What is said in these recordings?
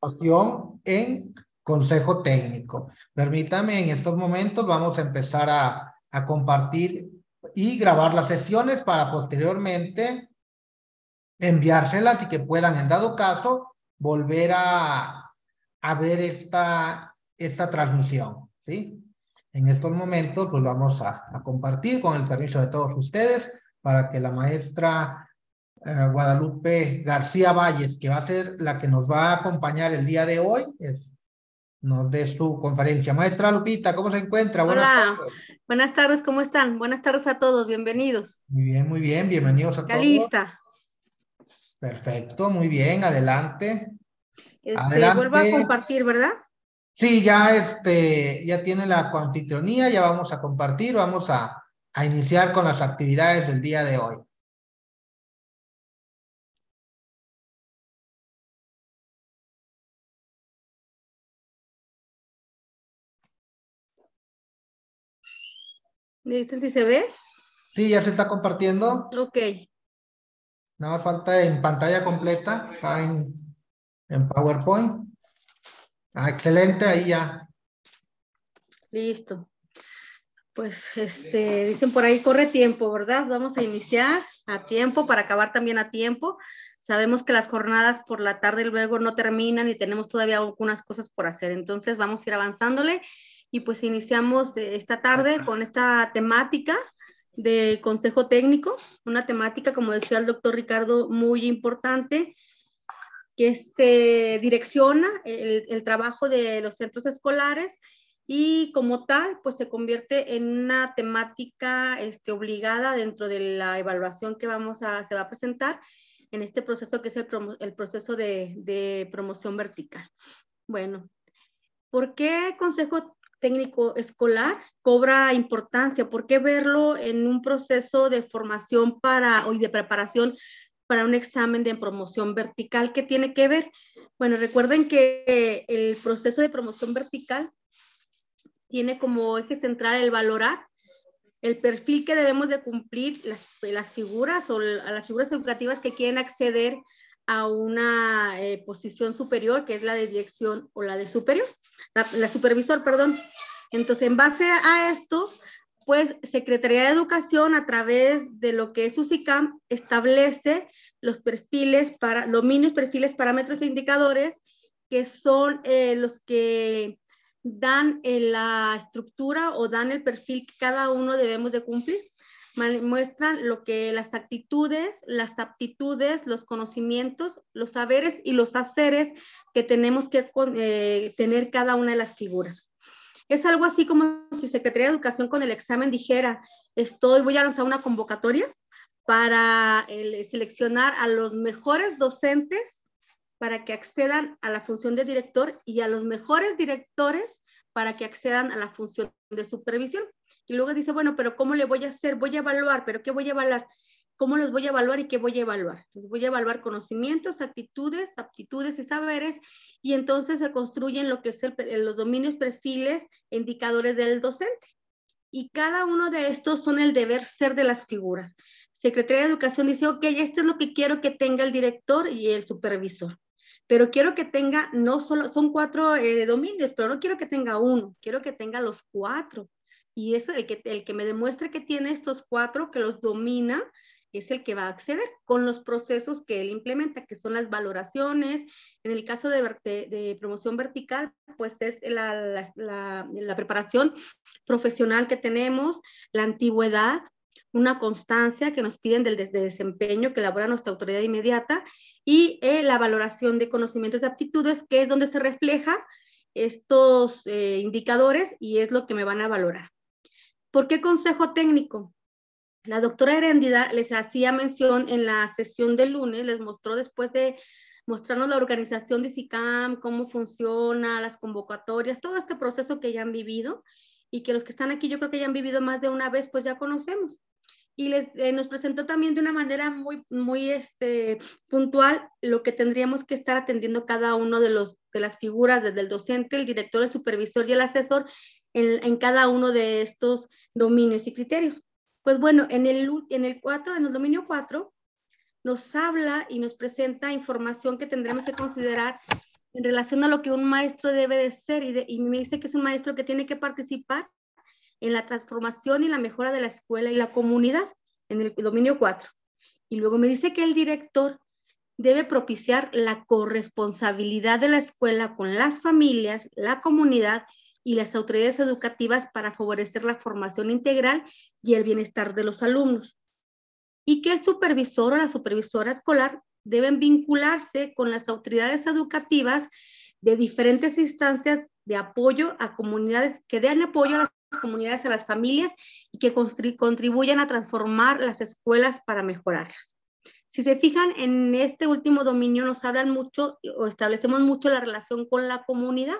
opción en consejo técnico. Permítame, en estos momentos vamos a empezar a, compartir y grabar las sesiones para posteriormente enviárselas y que puedan, en dado caso, volver a, ver esta, esta transmisión, ¿sí? En estos momentos, pues vamos a compartir con el permiso de todos ustedes para que la maestra eh, Guadalupe García Valles, que va a ser la que nos va a acompañar el día de hoy, es, nos dé su conferencia. Maestra Lupita, ¿cómo se encuentra? Buenas Hola. tardes. Buenas tardes, ¿cómo están? Buenas tardes a todos, bienvenidos. Muy bien, muy bien, bienvenidos a ya todos. lista. Perfecto, muy bien, adelante. Este, adelante. Vuelvo a compartir, ¿verdad? Sí, ya, este, ya tiene la coanfitrionía, ya vamos a compartir, vamos a, a iniciar con las actividades del día de hoy. ¿Me dicen si se ve? Sí, ya se está compartiendo. Ok. Nada más falta en pantalla completa, está en, en PowerPoint. Ah, excelente, ahí ya. Listo. Pues este, dicen por ahí, corre tiempo, ¿verdad? Vamos a iniciar a tiempo para acabar también a tiempo. Sabemos que las jornadas por la tarde luego no terminan y tenemos todavía algunas cosas por hacer. Entonces vamos a ir avanzándole y pues iniciamos eh, esta tarde con esta temática de consejo técnico, una temática, como decía el doctor Ricardo, muy importante, que se direcciona el, el, trabajo de los centros escolares y como tal, pues se convierte en una temática este, obligada dentro de la evaluación que vamos a, se va a presentar en este proceso que es el, el proceso de, de promoción vertical. Bueno, ¿por qué consejo técnico escolar cobra importancia. ¿Por qué verlo en un proceso de formación para, o de preparación para un examen de promoción vertical? ¿Qué tiene que ver? Bueno, recuerden que el proceso de promoción vertical tiene como eje central el valorar el perfil que debemos de cumplir las, las figuras o las figuras educativas que quieren acceder a una eh, posición superior, que es la de dirección o la de superior, la, la, supervisor, perdón. Entonces, en base a esto, pues Secretaría de Educación a través de lo que es UCICAM establece los perfiles para, dominios, perfiles, parámetros e indicadores que son eh, los que dan eh, la estructura o dan el perfil que cada uno debemos de cumplir muestran lo que las actitudes, las aptitudes, los conocimientos, los saberes y los haceres que tenemos que eh, tener cada una de las figuras. Es algo así como si Secretaría de Educación con el examen dijera, estoy, voy a lanzar una convocatoria para el, seleccionar a los mejores docentes para que accedan a la función de director y a los mejores directores para que accedan a la función de supervisión. Y luego dice, bueno, pero ¿cómo le voy a hacer? Voy a evaluar, pero ¿qué voy a evaluar? ¿Cómo los voy a evaluar y qué voy a evaluar? Entonces voy a evaluar conocimientos, actitudes, aptitudes y saberes y entonces se construyen lo que es los dominios, perfiles, indicadores del docente. Y cada uno de estos son el deber ser de las figuras. Secretaría de Educación dice, ok, esto es lo que quiero que tenga el director y el supervisor pero quiero que tenga, no solo, son cuatro eh, dominios, pero no quiero que tenga uno, quiero que tenga los cuatro. Y eso, el que, el que me demuestre que tiene estos cuatro, que los domina, es el que va a acceder con los procesos que él implementa, que son las valoraciones. En el caso de, promoción vertical, pues es la, la, preparación profesional que tenemos, la antigüedad, una constancia que nos piden del de desempeño que elabora nuestra autoridad inmediata y eh, la valoración de conocimientos de aptitudes, que es donde se refleja estos eh, indicadores y es lo que me van a valorar. ¿Por qué consejo técnico? La doctora Heréndida les hacía mención en la sesión del lunes, les mostró después de mostrarnos la organización de SICAM, cómo funciona, las convocatorias, todo este proceso que ya han vivido y que los que están aquí yo creo que ya han vivido más de una vez, pues ya conocemos y les, eh, nos presentó también de una manera muy, muy este, puntual lo que tendríamos que estar atendiendo cada uno de, los, de las figuras, desde el docente, el director, el supervisor y el asesor, en, cada uno de estos dominios y criterios. Pues bueno, en el, en el 4, en el dominio 4, nos habla y nos presenta información que tendremos que considerar en relación a lo que un maestro debe de ser y, y me dice que es un maestro que tiene que participar en la transformación y la mejora de la escuela y la comunidad, en el dominio 4. Y luego me dice que el director debe propiciar la corresponsabilidad de la escuela con las familias, la comunidad y las autoridades educativas para favorecer la formación integral y el bienestar de los alumnos. Y que el supervisor o la supervisora escolar deben vincularse con las autoridades educativas de diferentes instancias de apoyo a comunidades, que den apoyo a las comunidades, a las familias y que contribuyan a transformar las escuelas para mejorarlas. Si se fijan en este último dominio nos hablan mucho o establecemos mucho la relación con la comunidad.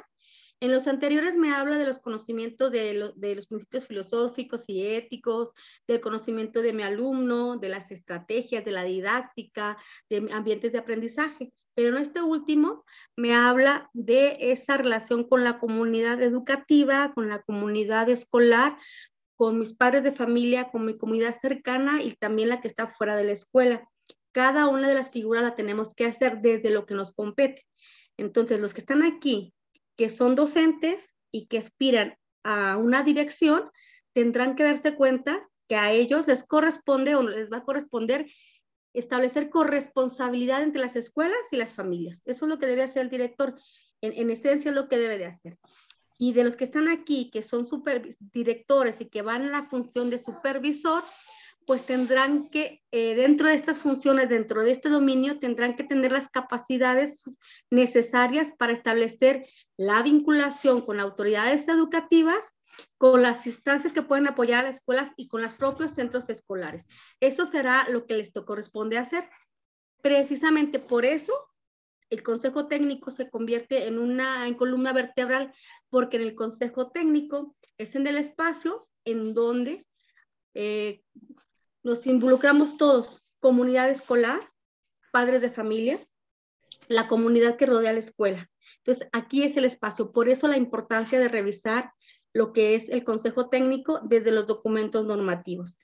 En los anteriores me habla de los conocimientos de, los principios filosóficos y éticos, del conocimiento de mi alumno, de las estrategias, de la didáctica, de ambientes de aprendizaje. Pero en este último me habla de esa relación con la comunidad educativa, con la comunidad escolar, con mis padres de familia, con mi comunidad cercana y también la que está fuera de la escuela. Cada una de las figuras la tenemos que hacer desde lo que nos compete. Entonces, los que están aquí, que son docentes y que aspiran a una dirección, tendrán que darse cuenta que a ellos les corresponde o les va a corresponder establecer corresponsabilidad entre las escuelas y las familias. Eso es lo que debe hacer el director. En, esencia es lo que debe de hacer. Y de los que están aquí, que son directores y que van a la función de supervisor, pues tendrán que, eh, dentro de estas funciones, dentro de este dominio, tendrán que tener las capacidades necesarias para establecer la vinculación con autoridades educativas con las instancias que pueden apoyar a las escuelas y con los propios centros escolares. Eso será lo que les corresponde hacer. Precisamente por eso el consejo técnico se convierte en una en columna vertebral, porque en el consejo técnico es en el espacio en donde eh, nos involucramos todos, comunidad escolar, padres de familia, la comunidad que rodea la escuela. Entonces, aquí es el espacio. Por eso la importancia de revisar lo que es el consejo técnico desde los documentos normativos.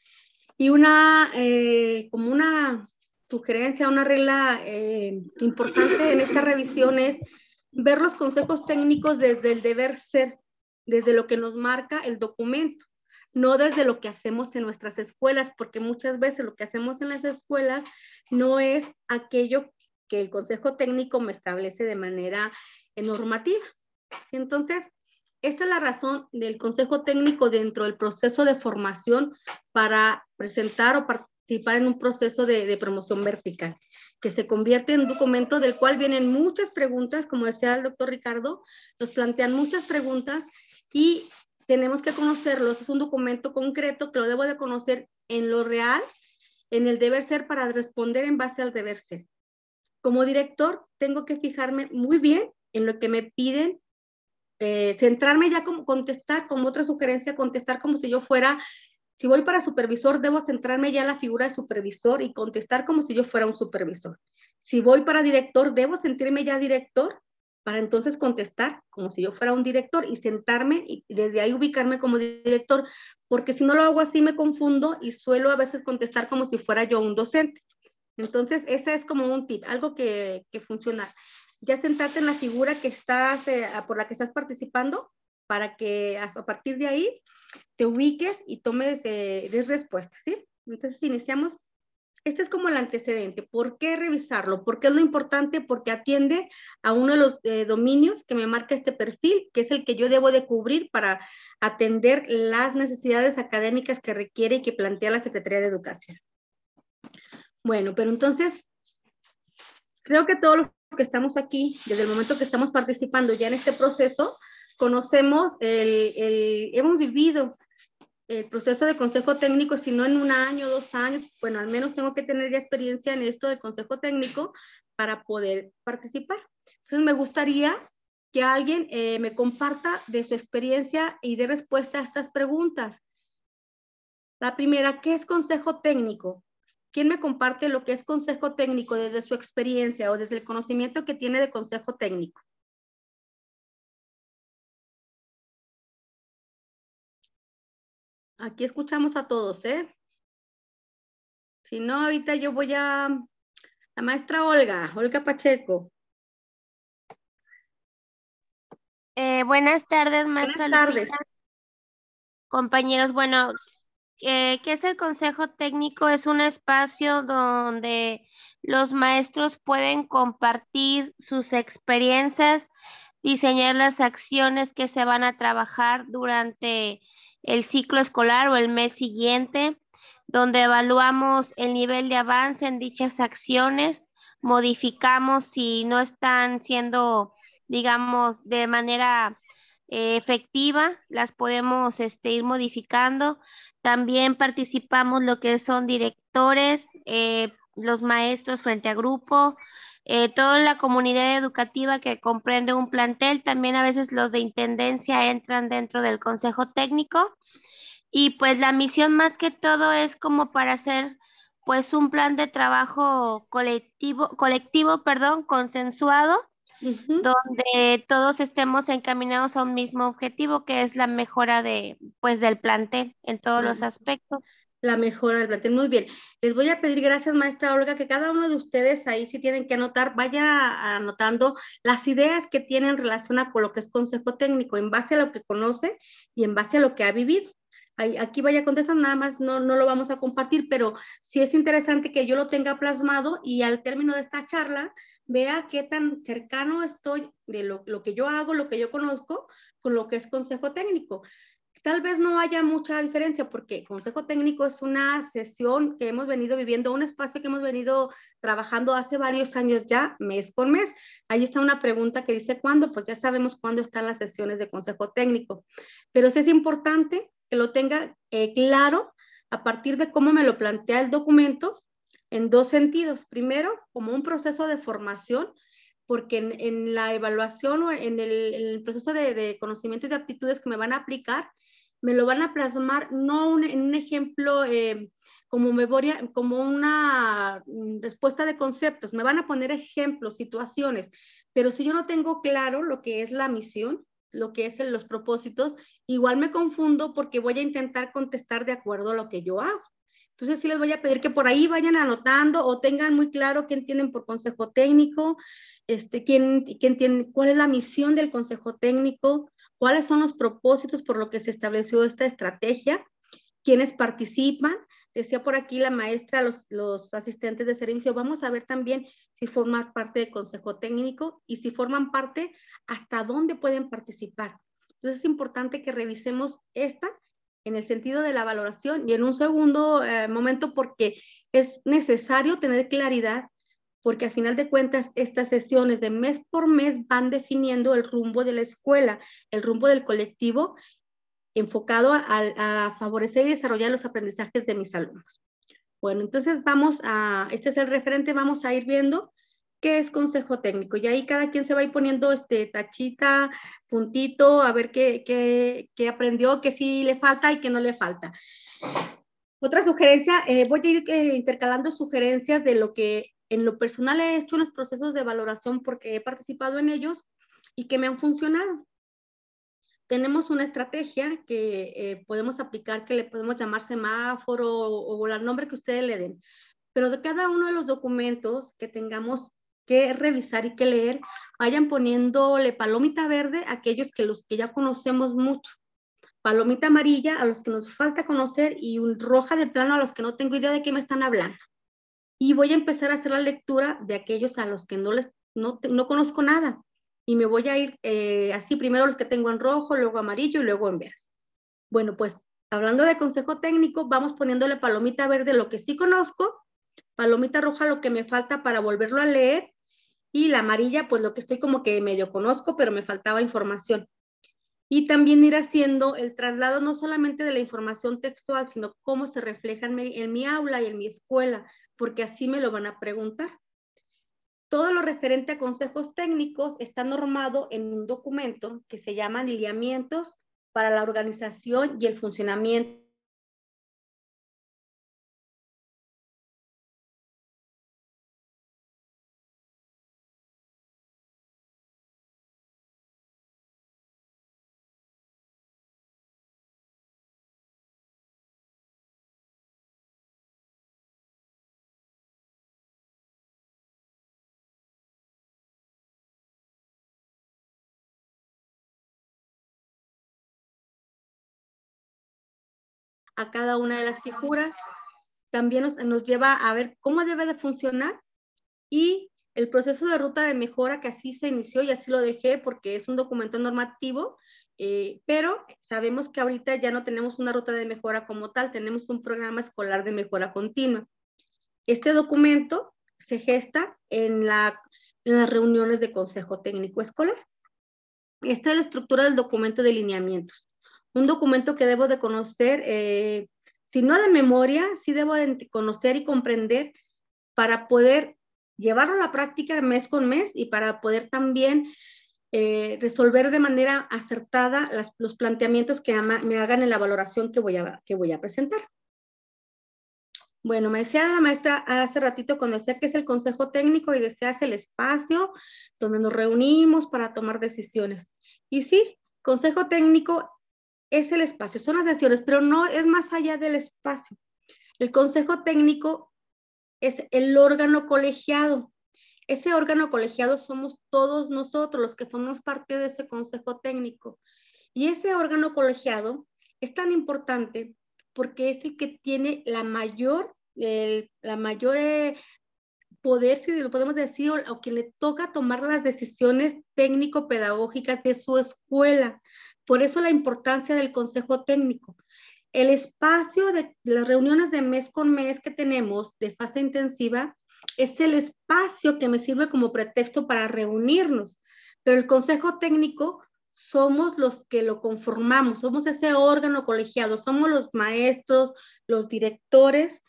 Y una, eh, como una sugerencia, una regla eh, importante en esta revisión es ver los consejos técnicos desde el deber ser, desde lo que nos marca el documento, no desde lo que hacemos en nuestras escuelas, porque muchas veces lo que hacemos en las escuelas no es aquello que el consejo técnico me establece de manera normativa. Entonces, esta es la razón del Consejo Técnico dentro del proceso de formación para presentar o participar en un proceso de, promoción vertical, que se convierte en un documento del cual vienen muchas preguntas, como decía el doctor Ricardo, nos plantean muchas preguntas y tenemos que conocerlos. Es un documento concreto que lo debo de conocer en lo real, en el deber ser para responder en base al deber ser. Como director, tengo que fijarme muy bien en lo que me piden eh, centrarme ya como contestar, como otra sugerencia, contestar como si yo fuera, si voy para supervisor, debo centrarme ya en la figura de supervisor y contestar como si yo fuera un supervisor. Si voy para director, debo sentirme ya director para entonces contestar como si yo fuera un director y sentarme y desde ahí ubicarme como director, porque si no lo hago así me confundo y suelo a veces contestar como si fuera yo un docente. Entonces, ese es como un tip, algo que, que funciona ya sentarte en la figura que estás, eh, por la que estás participando, para que a, partir de ahí te ubiques y tomes eh, des respuestas, ¿sí? Entonces iniciamos. Este es como el antecedente. ¿Por qué revisarlo? ¿Por qué es lo importante? Porque atiende a uno de los eh, dominios que me marca este perfil, que es el que yo debo de cubrir para atender las necesidades académicas que requiere y que plantea la Secretaría de Educación. Bueno, pero entonces, creo que todos los que estamos aquí, desde el momento que estamos participando ya en este proceso, conocemos, el, hemos vivido el proceso de consejo técnico, si no en un año, dos años, bueno, al menos tengo que tener ya experiencia en esto de consejo técnico para poder participar. Entonces, me gustaría que alguien eh, me comparta de su experiencia y de respuesta a estas preguntas. La primera, ¿qué es consejo técnico? ¿Quién me comparte lo que es consejo técnico desde su experiencia o desde el conocimiento que tiene de consejo técnico? Aquí escuchamos a todos, ¿eh? Si no, ahorita yo voy a la maestra Olga, Olga Pacheco. Eh, buenas tardes, maestra Buenas tardes. Lupita. Compañeros, bueno, eh, ¿qué es el Consejo Técnico? Es un espacio donde los maestros pueden compartir sus experiencias, diseñar las acciones que se van a trabajar durante el ciclo escolar o el mes siguiente, donde evaluamos el nivel de avance en dichas acciones, modificamos si no están siendo, digamos, de manera eh, efectiva, las podemos este, ir modificando. También participamos lo que son directores, eh, los maestros frente a grupo, eh, toda la comunidad educativa que comprende un plantel, también a veces los de intendencia entran dentro del consejo técnico. Y pues la misión más que todo es como para hacer pues un plan de trabajo colectivo, colectivo, perdón, consensuado, donde todos estemos encaminados a un mismo objetivo, que es la mejora de, pues, del plantel en todos los aspectos. La mejora del plantel, muy bien. Les voy a pedir, gracias maestra Olga, que cada uno de ustedes ahí si tienen que anotar, vaya anotando las ideas que tienen en relación con lo que es consejo técnico, en base a lo que conoce y en base a lo que ha vivido aquí vaya contestando, nada más no, no lo vamos a compartir, pero sí es interesante que yo lo tenga plasmado y al término de esta charla vea qué tan cercano estoy de lo, lo que yo hago, lo que yo conozco, con lo que es consejo técnico. Tal vez no haya mucha diferencia porque Consejo Técnico es una sesión que hemos venido viviendo, un espacio que hemos venido trabajando hace varios años ya, mes con mes. Ahí está una pregunta que dice cuándo, pues ya sabemos cuándo están las sesiones de Consejo Técnico. Pero sí es importante que lo tenga eh, claro a partir de cómo me lo plantea el documento en dos sentidos. Primero, como un proceso de formación, porque en, la evaluación o en el, proceso de, conocimientos y aptitudes que me van a aplicar, me lo van a plasmar no en un ejemplo eh, como memoria, como una mm, respuesta de conceptos, me van a poner ejemplos, situaciones, pero si yo no tengo claro lo que es la misión, lo que es los propósitos, igual me confundo porque voy a intentar contestar de acuerdo a lo que yo hago. Entonces sí les voy a pedir que por ahí vayan anotando o tengan muy claro qué entienden por consejo técnico, este, quién, quién tiene, cuál es la misión del consejo técnico, cuáles son los propósitos por lo que se estableció esta estrategia, quiénes participan. Decía por aquí la maestra, los, asistentes de servicio, vamos a ver también si forman parte del consejo técnico y si forman parte, hasta dónde pueden participar. Entonces es importante que revisemos esta en el sentido de la valoración y en un segundo eh, momento porque es necesario tener claridad porque a final de cuentas estas sesiones de mes por mes van definiendo el rumbo de la escuela, el rumbo del colectivo enfocado a, favorecer y desarrollar los aprendizajes de mis alumnos. Bueno, entonces vamos a, este es el referente, vamos a ir viendo qué es consejo técnico. Y ahí cada quien se va a ir poniendo este tachita, puntito, a ver qué, qué, qué aprendió, qué sí le falta y qué no le falta. Otra sugerencia, eh, voy a ir eh, intercalando sugerencias de lo que en lo personal he hecho en los procesos de valoración porque he participado en ellos y que me han funcionado. Tenemos una estrategia que eh, podemos aplicar, que le podemos llamar semáforo o, o el nombre que ustedes le den. Pero de cada uno de los documentos que tengamos que revisar y que leer, vayan poniéndole palomita verde a aquellos que los que ya conocemos mucho, palomita amarilla a los que nos falta conocer y un roja de plano a los que no tengo idea de qué me están hablando. Y voy a empezar a hacer la lectura de aquellos a los que no les no, no conozco nada y me voy a ir eh, así primero los que tengo en rojo, luego amarillo y luego en verde. Bueno, pues hablando de consejo técnico, vamos poniéndole palomita verde lo que sí conozco, palomita roja lo que me falta para volverlo a leer y la amarilla, pues lo que estoy como que medio conozco, pero me faltaba información. Y también ir haciendo el traslado no solamente de la información textual, sino cómo se refleja en mi, en mi aula y en mi escuela, porque así me lo van a preguntar. Todo lo referente a consejos técnicos está normado en un documento que se llama lineamientos para la organización y el funcionamiento a cada una de las figuras. También nos, nos lleva a ver cómo debe de funcionar y el proceso de ruta de mejora que así se inició y así lo dejé porque es un documento normativo, eh, pero sabemos que ahorita ya no tenemos una ruta de mejora como tal, tenemos un programa escolar de mejora continua. Este documento se gesta en, la, en las reuniones de Consejo Técnico Escolar. Esta es la estructura del documento de lineamientos. Un documento que debo de conocer, eh, si no de memoria, sí debo de conocer y comprender para poder llevarlo a la práctica mes con mes y para poder también eh, resolver de manera acertada los planteamientos que me hagan en la valoración que voy, a, que voy a presentar. Bueno, me decía la maestra hace ratito cuando decía que es el consejo técnico y deseas el espacio donde nos reunimos para tomar decisiones. Y sí, consejo técnico es el espacio, son las decisiones, pero no es más allá del espacio. El consejo técnico es el órgano colegiado. Ese órgano colegiado somos todos nosotros los que formamos parte de ese consejo técnico. Y ese órgano colegiado es tan importante porque es el que tiene la mayor, la mayor eh, poder, si lo podemos decir, o, que le toca tomar las decisiones técnico-pedagógicas de su escuela. Por eso la importancia del consejo técnico. El espacio de, las reuniones de mes con mes que tenemos de fase intensiva es el espacio que me sirve como pretexto para reunirnos, pero el consejo técnico somos los que lo conformamos, somos ese órgano colegiado, somos los maestros, los directores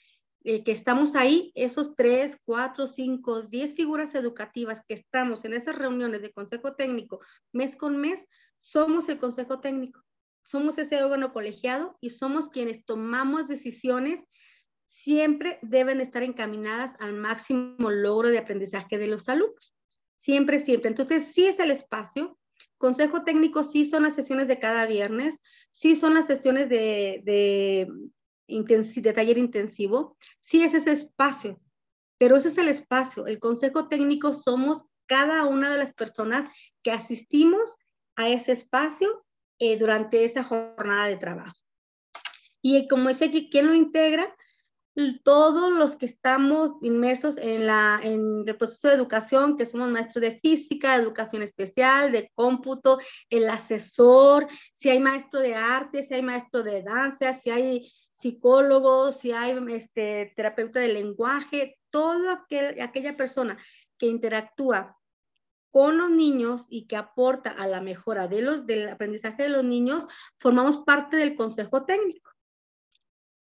eh, que estamos ahí, esos tres, cuatro, cinco, diez figuras educativas que estamos en esas reuniones de consejo técnico mes con mes, somos el consejo técnico somos ese órgano colegiado y somos quienes tomamos decisiones, siempre deben estar encaminadas al máximo logro de aprendizaje de los alumnos. Siempre, siempre. Entonces, sí es el espacio. Consejo técnico sí son las sesiones de cada viernes, sí son las sesiones de, de taller intensivo, sí es ese espacio, pero ese es el espacio. El consejo técnico somos cada una de las personas que asistimos a ese espacio eh, durante esa jornada de trabajo. Y como dice aquí, ¿quién lo integra? Todos los que estamos inmersos en, la, en el proceso de educación, que somos maestros de física, de educación especial, de cómputo, el asesor, si hay maestro de arte, si hay maestro de danza, si hay psicólogos, si hay este, terapeuta de lenguaje, toda aquel, aquella persona que interactúa con los niños y que aporta a la mejora de los, del aprendizaje de los niños, formamos parte del consejo técnico.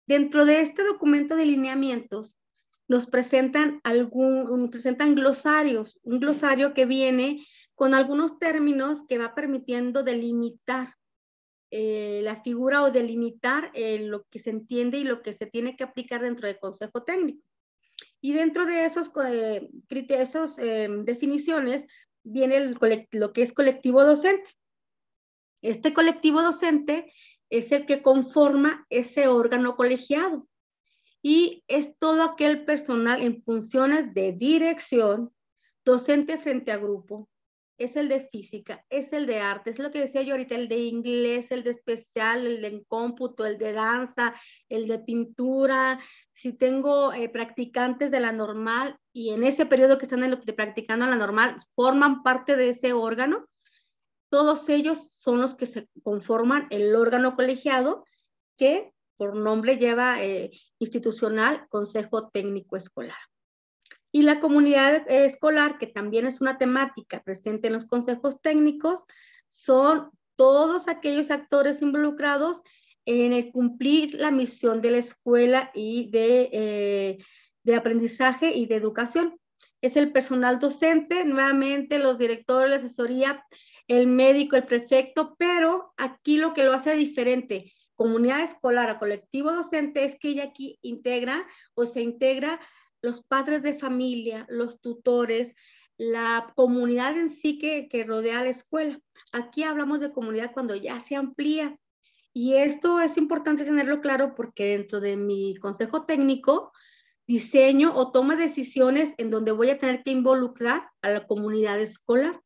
Dentro de este documento de lineamientos, nos presentan, algún, presentan glosarios, un glosario que viene con algunos términos que va permitiendo delimitar eh, la figura o delimitar eh, lo que se entiende y lo que se tiene que aplicar dentro del consejo técnico. Y dentro de esos, eh, esos definiciones viene lo que es colectivo docente. Este colectivo docente es el que conforma ese órgano colegiado y es todo aquel personal en funciones de dirección, docente frente a grupo, es el de física, es el de arte, es lo que decía yo ahorita, el de inglés, el de especial, el de cómputo, el de danza, el de pintura. Si tengo eh, practicantes de la normal y en ese periodo que están de practicando la normal, forman parte de ese órgano, todos ellos son los que se conforman el órgano colegiado que por nombre lleva eh, institucional Consejo Técnico Escolar. Y la comunidad escolar, que también es una temática presente en los consejos técnicos, son todos aquellos actores involucrados en el cumplir la misión de la escuela y de, eh, aprendizaje y de educación. Es el personal docente, nuevamente los directores, la asesoría, el médico, el prefecto, pero aquí lo que lo hace diferente, comunidad escolar a colectivo docente, es que ella aquí integra o se integra los padres de familia, los tutores, la comunidad en sí que, que rodea la escuela. Aquí hablamos de comunidad cuando ya se amplía. Y esto es importante tenerlo claro porque dentro de mi consejo técnico diseño o tomo decisiones en donde voy a tener que involucrar a la comunidad escolar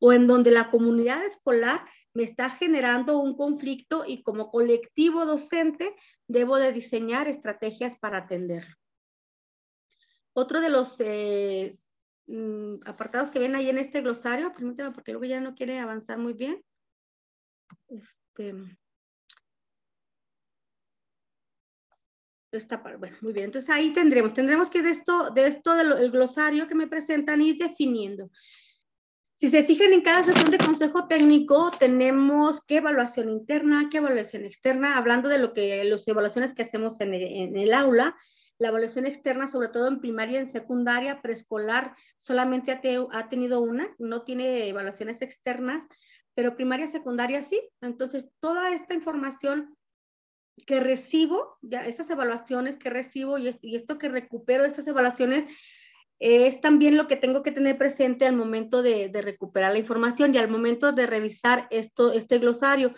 o en donde la comunidad escolar me está generando un conflicto y como colectivo docente debo de diseñar estrategias para atenderlo. Otro de los eh, mm, apartados que vienen ahí en este glosario, permítame porque luego ya no quiere avanzar muy bien. Este, está, bueno, muy bien. Entonces ahí tendremos, tendremos que de esto, de esto del glosario que me presentan ir definiendo. Si se fijan en cada sesión de consejo técnico, tenemos qué evaluación interna, qué evaluación externa, hablando de lo que las evaluaciones que hacemos en el, en el aula. La evaluación externa, sobre todo en primaria en secundaria, preescolar, solamente ha, tenido una, no tiene evaluaciones externas, pero primaria secundaria sí. Entonces, toda esta información que recibo, esas evaluaciones que recibo y, esto que recupero de estas evaluaciones, es también lo que tengo que tener presente al momento de, recuperar la información y al momento de revisar esto, este glosario.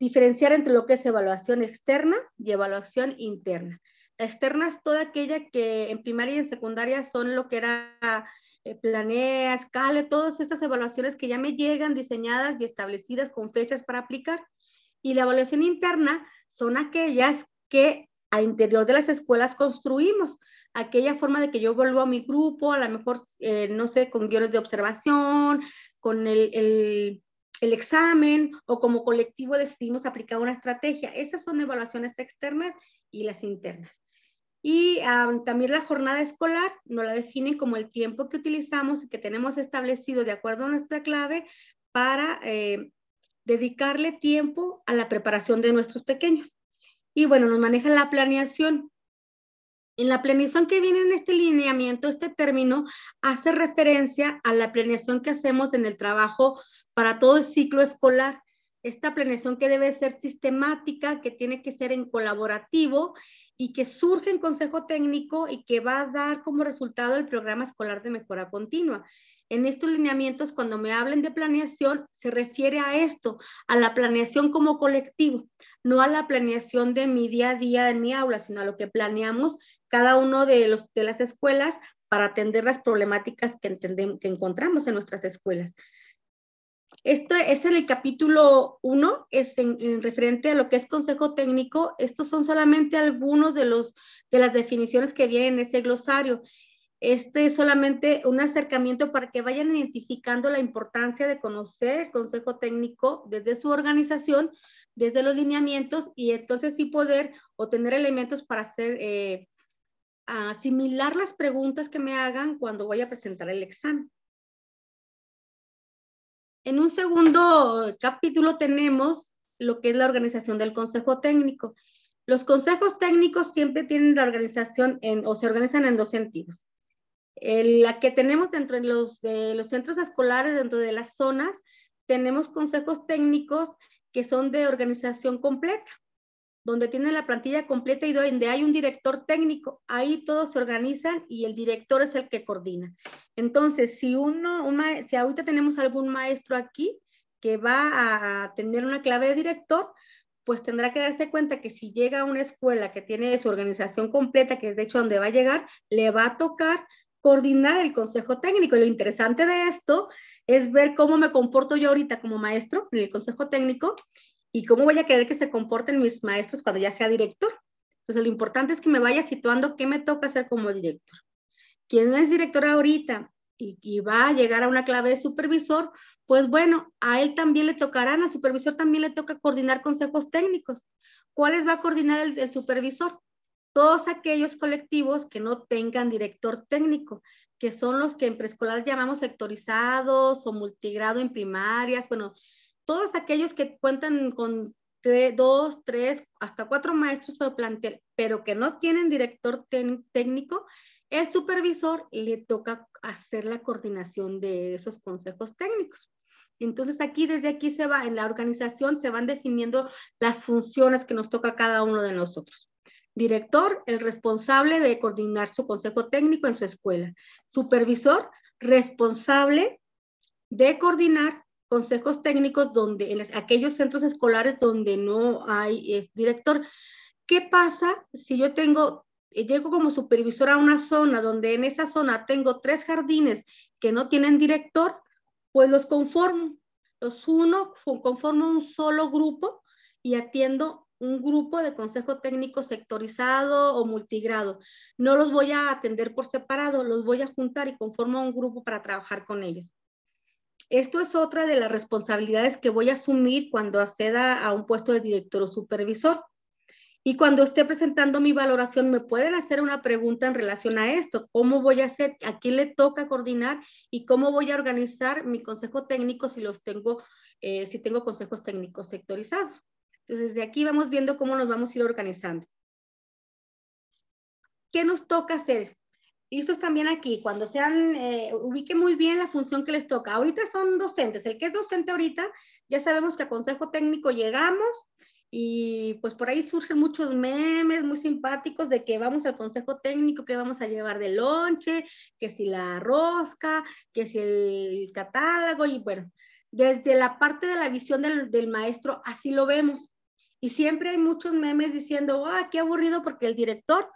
Diferenciar entre lo que es evaluación externa y evaluación interna. La externa es toda aquella que en primaria y en secundaria son lo que era eh, planea, escale, todas estas evaluaciones que ya me llegan diseñadas y establecidas con fechas para aplicar. Y la evaluación interna son aquellas que a interior de las escuelas construimos, aquella forma de que yo vuelvo a mi grupo, a lo mejor, eh, no sé, con guiones de observación, con el, el, el, examen o como colectivo decidimos aplicar una estrategia. Esas son evaluaciones externas y las internas. Y también la jornada escolar nos la definen como el tiempo que utilizamos y que tenemos establecido de acuerdo a nuestra clave para eh, dedicarle tiempo a la preparación de nuestros pequeños. Y bueno, nos maneja la planeación. En la planeación que viene en este lineamiento, este término hace referencia a la planeación que hacemos en el trabajo para todo el ciclo escolar. Esta planeación que debe ser sistemática, que tiene que ser en colaborativo y que surge en consejo técnico y que va a dar como resultado el programa escolar de mejora continua. En estos lineamientos, cuando me hablen de planeación, se refiere a esto, a la planeación como colectivo, no a la planeación de mi día a día en mi aula, sino a lo que planeamos cada uno de, los, de las escuelas para atender las problemáticas que, entendemos, que encontramos en nuestras escuelas. Este es el capítulo 1, es en, referente a lo que es consejo técnico. Estos son solamente algunos de, los, de las definiciones que vienen en ese glosario. Este es solamente un acercamiento para que vayan identificando la importancia de conocer el consejo técnico desde su organización, desde los lineamientos y entonces sí poder obtener elementos para hacer, eh, asimilar las preguntas que me hagan cuando voy a presentar el examen. En un segundo capítulo tenemos lo que es la organización del consejo técnico. Los consejos técnicos siempre tienen la organización en, o se organizan en dos sentidos la que tenemos dentro de los centros escolares, dentro de las zonas, tenemos consejos técnicos que son de organización completa, donde tienen la plantilla completa y donde hay un director técnico. Ahí todos se organizan y el director es el que coordina. Entonces, si uno, si ahorita tenemos algún maestro aquí que va a tener una clave de director, pues tendrá que darse cuenta que si llega a una escuela que tiene su organización completa, que es de hecho donde va a llegar, le va a tocar coordinar el consejo técnico. Y lo interesante de esto es ver cómo me comporto yo ahorita como maestro en el consejo técnico y cómo voy a querer que se comporten mis maestros cuando ya sea director. Entonces, lo importante es que me vaya situando qué me toca hacer como director. Quien es director ahorita y, y, va a llegar a una clave de supervisor, pues bueno, a él también le tocarán, al supervisor también le toca coordinar consejos técnicos. ¿Cuáles va a coordinar el, el supervisor? todos aquellos colectivos que no tengan director técnico, que son los que en preescolar llamamos sectorizados o multigrado en primarias, bueno, todos aquellos que cuentan con dos, tres, hasta cuatro maestros por plantel, pero que no tienen director técnico, el supervisor le toca hacer la coordinación de esos consejos técnicos. Entonces aquí, desde aquí se va, en la organización se van definiendo las funciones que nos toca cada uno de nosotros. Director, el responsable de coordinar su consejo técnico en su escuela. Supervisor, responsable de coordinar consejos técnicos donde en aquellos centros escolares donde no hay director. ¿Qué pasa si yo tengo, llego como supervisor a una zona donde en esa zona tengo tres jardines que no tienen director? Pues los conformo. Los uno conformo un solo grupo y atiendo un grupo de consejo técnico sectorizado o multigrado. No los voy a atender por separado, los voy a juntar y conformo un grupo para trabajar con ellos. Esto es otra de las responsabilidades que voy a asumir cuando acceda a un puesto de director o supervisor. Y cuando esté presentando mi valoración, me pueden hacer una pregunta en relación a esto. ¿Cómo voy a hacer? ¿A quién le toca coordinar? ¿Y cómo voy a organizar mi consejo técnico si los tengo, eh, si tengo consejos técnicos sectorizados? Entonces, desde aquí vamos viendo cómo nos vamos a ir organizando. ¿Qué nos toca hacer? Es también aquí, cuando sean, eh, ubique muy bien la función que les toca. Ahorita son docentes. El que es docente ahorita, ya sabemos que a consejo técnico llegamos y pues por ahí surgen muchos memes muy simpáticos de que vamos al consejo técnico, que vamos a llevar de lonche, que si la rosca, que si el catálogo y bueno, desde la parte de la visión del, del maestro así lo vemos. Y siempre hay muchos memes diciendo, ah, qué aburrido porque el director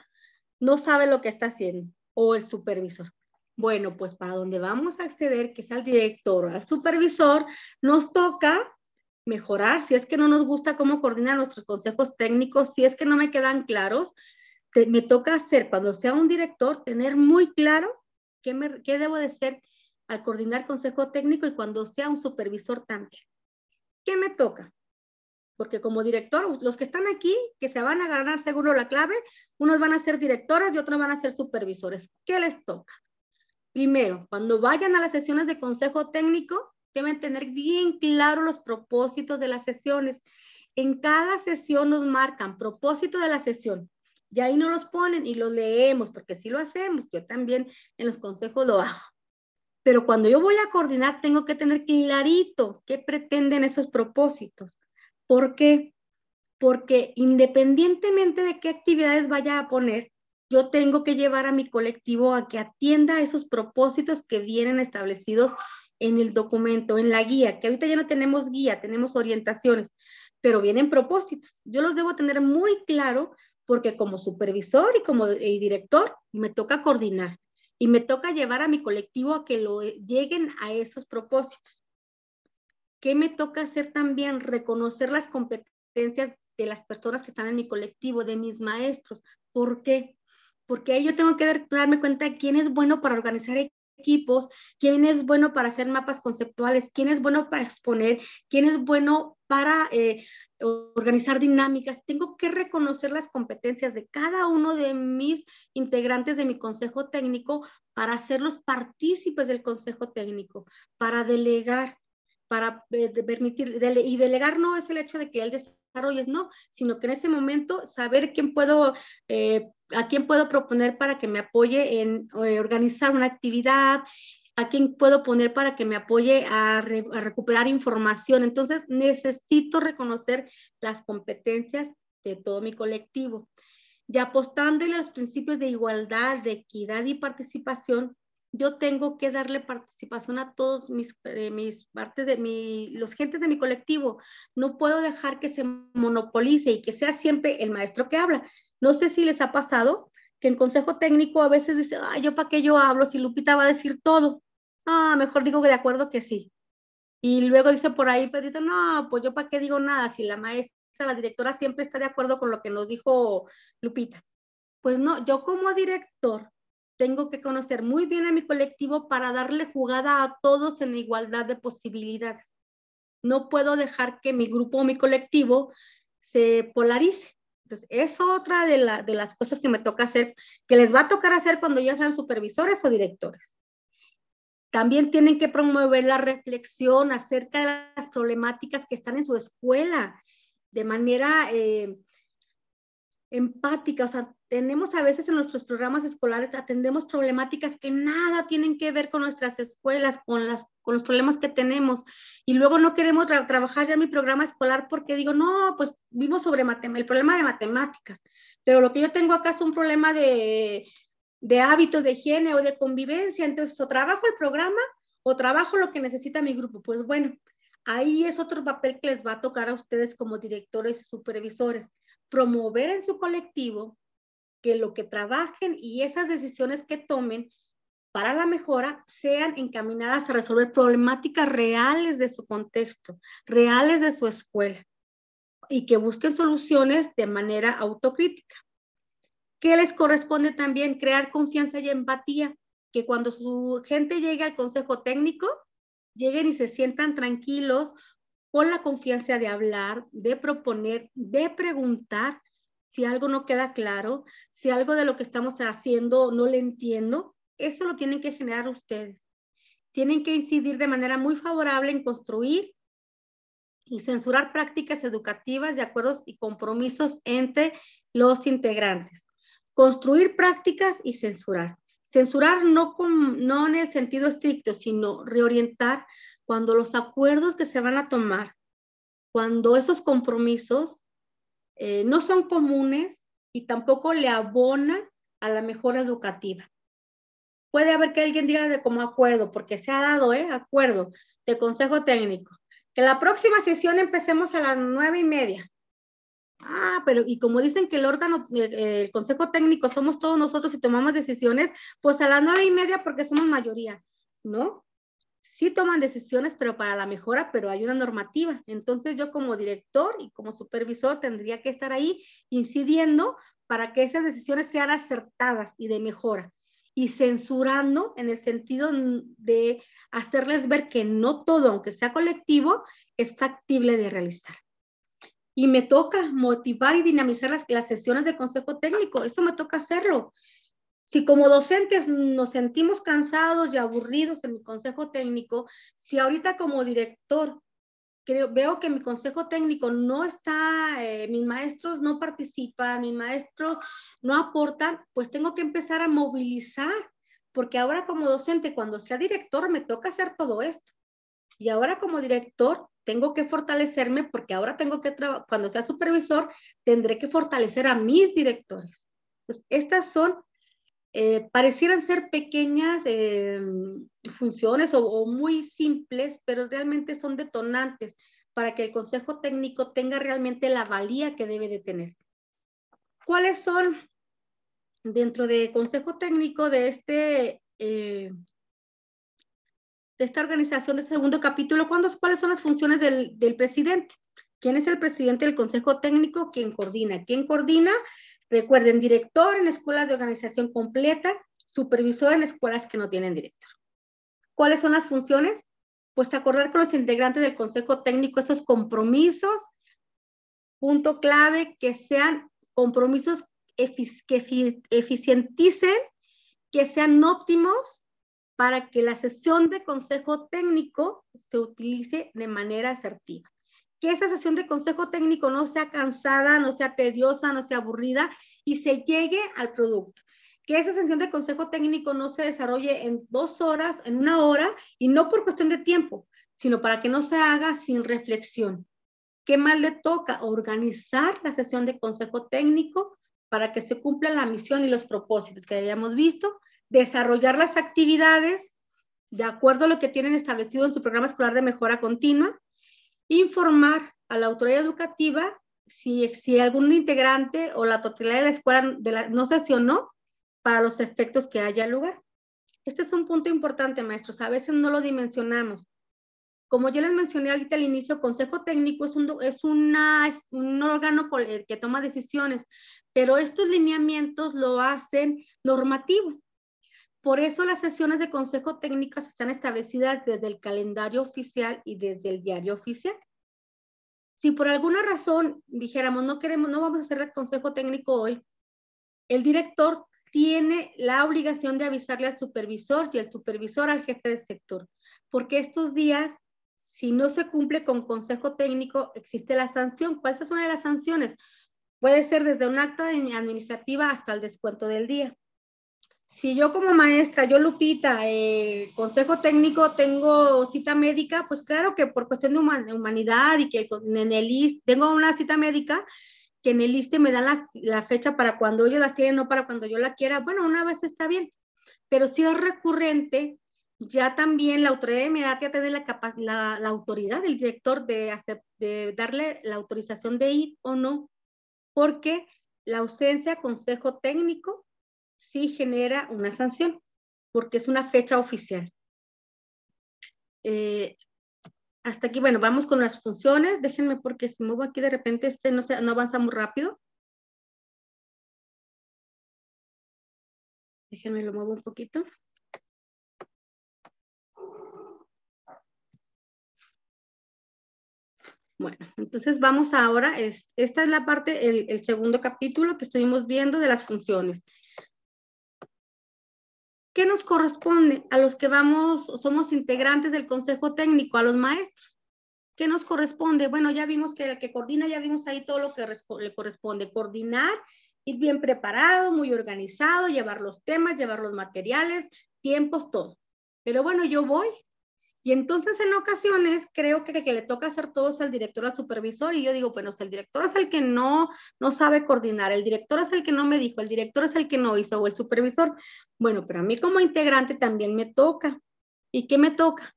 no sabe lo que está haciendo o el supervisor. Bueno, pues para donde vamos a acceder, que sea el director o al supervisor, nos toca mejorar. Si es que no nos gusta cómo coordinan nuestros consejos técnicos, si es que no me quedan claros, me toca hacer, cuando sea un director, tener muy claro qué, me, qué debo de ser al coordinar consejo técnico y cuando sea un supervisor también. ¿Qué me toca? Porque como director, los que están aquí, que se van a ganar seguro la clave, unos van a ser directores y otros van a ser supervisores. ¿Qué les toca? Primero, cuando vayan a las sesiones de consejo técnico, deben tener bien claro los propósitos de las sesiones. En cada sesión nos marcan propósito de la sesión. Y ahí no los ponen y los leemos, porque si lo hacemos, yo también en los consejos lo hago. Pero cuando yo voy a coordinar, tengo que tener clarito qué pretenden esos propósitos. ¿Por qué? Porque independientemente de qué actividades vaya a poner, yo tengo que llevar a mi colectivo a que atienda esos propósitos que vienen establecidos en el documento, en la guía, que ahorita ya no tenemos guía, tenemos orientaciones, pero vienen propósitos. Yo los debo tener muy claro porque como supervisor y como director me toca coordinar y me toca llevar a mi colectivo a que lo lleguen a esos propósitos. ¿Qué me toca hacer también? Reconocer las competencias de las personas que están en mi colectivo, de mis maestros. ¿Por qué? Porque ahí yo tengo que darme cuenta de quién es bueno para organizar equipos, quién es bueno para hacer mapas conceptuales, quién es bueno para exponer, quién es bueno para eh, organizar dinámicas. Tengo que reconocer las competencias de cada uno de mis integrantes de mi consejo técnico para hacerlos partícipes del consejo técnico, para delegar, para eh, permitir, y delegar no es el hecho de que él desarrolle, no, sino que en ese momento saber eh, a quién puedo proponer para que me apoye en eh, organizar una actividad, a quién puedo poner para que me apoye a, a, recuperar información. Entonces, necesito reconocer las competencias de todo mi colectivo. Y apostándole a los principios de igualdad, de equidad y participación, yo tengo que darle participación a todos mis, eh, mis partes de mi, los gentes de mi colectivo. No puedo dejar que se monopolice y que sea siempre el maestro que habla. No sé si les ha pasado que en consejo técnico a veces dice, ay, yo para qué yo hablo si Lupita va a decir todo. Ah, mejor digo que de acuerdo que sí. Y luego dice por ahí, Pedrito, no, pues yo para qué digo nada si la maestra, la directora siempre está de acuerdo con lo que nos dijo Lupita. Pues no, yo como director tengo que conocer muy bien a mi colectivo para darle jugada a todos en igualdad de posibilidades. No puedo dejar que mi grupo o mi colectivo se polarice. Entonces, es otra de, de las cosas que me toca hacer, que les va a tocar hacer cuando ya sean supervisores o directores. También tienen que promover la reflexión acerca de las problemáticas que están en su escuela de manera eh, empática, o sea, tenemos a veces en nuestros programas escolares, atendemos problemáticas que nada tienen que ver con nuestras escuelas, con, las, con los problemas que tenemos. Y luego no queremos trabajar ya mi programa escolar porque digo, no, pues vimos sobre el problema de matemáticas, pero lo que yo tengo acá es un problema de, de hábitos de higiene o de convivencia. Entonces, o trabajo el programa o trabajo lo que necesita mi grupo. Pues bueno, ahí es otro papel que les va a tocar a ustedes como directores y supervisores promover en su colectivo que lo que trabajen y esas decisiones que tomen para la mejora sean encaminadas a resolver problemáticas reales de su contexto, reales de su escuela, y que busquen soluciones de manera autocrítica. ¿Qué les corresponde también? Crear confianza y empatía, que cuando su gente llegue al consejo técnico, lleguen y se sientan tranquilos con la confianza de hablar, de proponer, de preguntar si algo no queda claro, si algo de lo que estamos haciendo no le entiendo, eso lo tienen que generar ustedes. Tienen que incidir de manera muy favorable en construir y censurar prácticas educativas de acuerdos y compromisos entre los integrantes. Construir prácticas y censurar. Censurar no, con, no en el sentido estricto, sino reorientar cuando los acuerdos que se van a tomar, cuando esos compromisos eh, no son comunes y tampoco le abonan a la mejora educativa. Puede haber que alguien diga de como acuerdo, porque se ha dado, ¿eh? Acuerdo de consejo técnico. Que la próxima sesión empecemos a las nueve y media. Ah, pero y como dicen que el órgano, el, consejo técnico somos todos nosotros y tomamos decisiones, pues a las nueve y media porque somos mayoría, ¿no? Sí toman decisiones, pero para la mejora, pero hay una normativa. Entonces yo como director y como supervisor tendría que estar ahí incidiendo para que esas decisiones sean acertadas y de mejora y censurando en el sentido de hacerles ver que no todo, aunque sea colectivo, es factible de realizar y me toca motivar y dinamizar las, las sesiones de consejo técnico. Eso me toca hacerlo. Si como docentes nos sentimos cansados y aburridos en mi consejo técnico, si ahorita como director creo, veo que mi consejo técnico no está, eh, mis maestros no participan, mis maestros no aportan, pues tengo que empezar a movilizar, porque ahora como docente, cuando sea director, me toca hacer todo esto. Y ahora como director, tengo que fortalecerme porque ahora tengo que cuando sea supervisor, tendré que fortalecer a mis directores. Entonces, estas son, eh, parecieran ser pequeñas eh, funciones o, o muy simples, pero realmente son detonantes para que el consejo técnico tenga realmente la valía que debe de tener. ¿Cuáles son dentro del consejo técnico de este eh, de esta organización de segundo capítulo, ¿cuáles son las funciones del, del presidente? ¿Quién es el presidente del consejo técnico? ¿Quién coordina? ¿Quién coordina? Recuerden, director en escuelas de organización completa, supervisor en escuelas que no tienen director. ¿Cuáles son las funciones? Pues acordar con los integrantes del consejo técnico esos compromisos, punto clave, que sean compromisos que eficienticen, que sean óptimos para que la sesión de consejo técnico se utilice de manera asertiva. Que esa sesión de consejo técnico no sea cansada, no sea tediosa, no sea aburrida y se llegue al producto. Que esa sesión de consejo técnico no se desarrolle en dos horas, en una hora y no por cuestión de tiempo, sino para que no se haga sin reflexión. ¿Qué más le toca? Organizar la sesión de consejo técnico para que se cumpla la misión y los propósitos que hayamos visto desarrollar las actividades de acuerdo a lo que tienen establecido en su programa escolar de mejora continua, informar a la autoridad educativa si, si algún integrante o la totalidad de la escuela de la, no sesionó para los efectos que haya lugar. Este es un punto importante, maestros. A veces no lo dimensionamos. Como ya les mencioné ahorita al inicio, Consejo Técnico es un, es una, es un órgano que toma decisiones, pero estos lineamientos lo hacen normativo. Por eso las sesiones de consejo técnico están establecidas desde el calendario oficial y desde el diario oficial. Si por alguna razón dijéramos no queremos, no vamos a hacer el consejo técnico hoy, el director tiene la obligación de avisarle al supervisor y el supervisor al jefe de sector, porque estos días, si no se cumple con consejo técnico, existe la sanción. ¿Cuál es una de las sanciones? Puede ser desde un acta administrativa hasta el descuento del día si yo como maestra, yo Lupita, el consejo técnico tengo cita médica, pues claro que por cuestión de humanidad y que en el IST, tengo una cita médica que en el ISTE me dan la, la, fecha para cuando ellos las tienen, no para cuando yo la quiera. Bueno, una vez está bien, pero si es recurrente, ya también la autoridad inmediata tiene la, la, la autoridad del director de, de darle la autorización de ir o no, porque la ausencia consejo técnico sí genera una sanción. porque es una fecha oficial. Eh, hasta aquí, bueno, vamos con las funciones. Déjenme porque si muevo aquí de repente, este no, se, no avanza muy rápido. Déjenme lo muevo un poquito. Bueno, entonces vamos ahora, es, esta es la parte, el, el segundo capítulo que estuvimos viendo de las funciones. ¿Qué nos corresponde a los que vamos, somos integrantes del Consejo Técnico, a los maestros? ¿Qué nos corresponde? Bueno, ya vimos que el que coordina, ya vimos ahí todo lo que le corresponde. Coordinar, ir bien preparado, muy organizado, llevar los temas, llevar los materiales, tiempos, todo. Pero bueno, yo voy, y entonces en ocasiones creo que, que le toca hacer todo es al director, al supervisor, y yo digo, bueno, si el director es el que no, no sabe coordinar, el director es el que no me dijo, el director es el que no hizo, o el supervisor. Bueno, pero a mí como integrante también me toca. ¿Y qué me toca?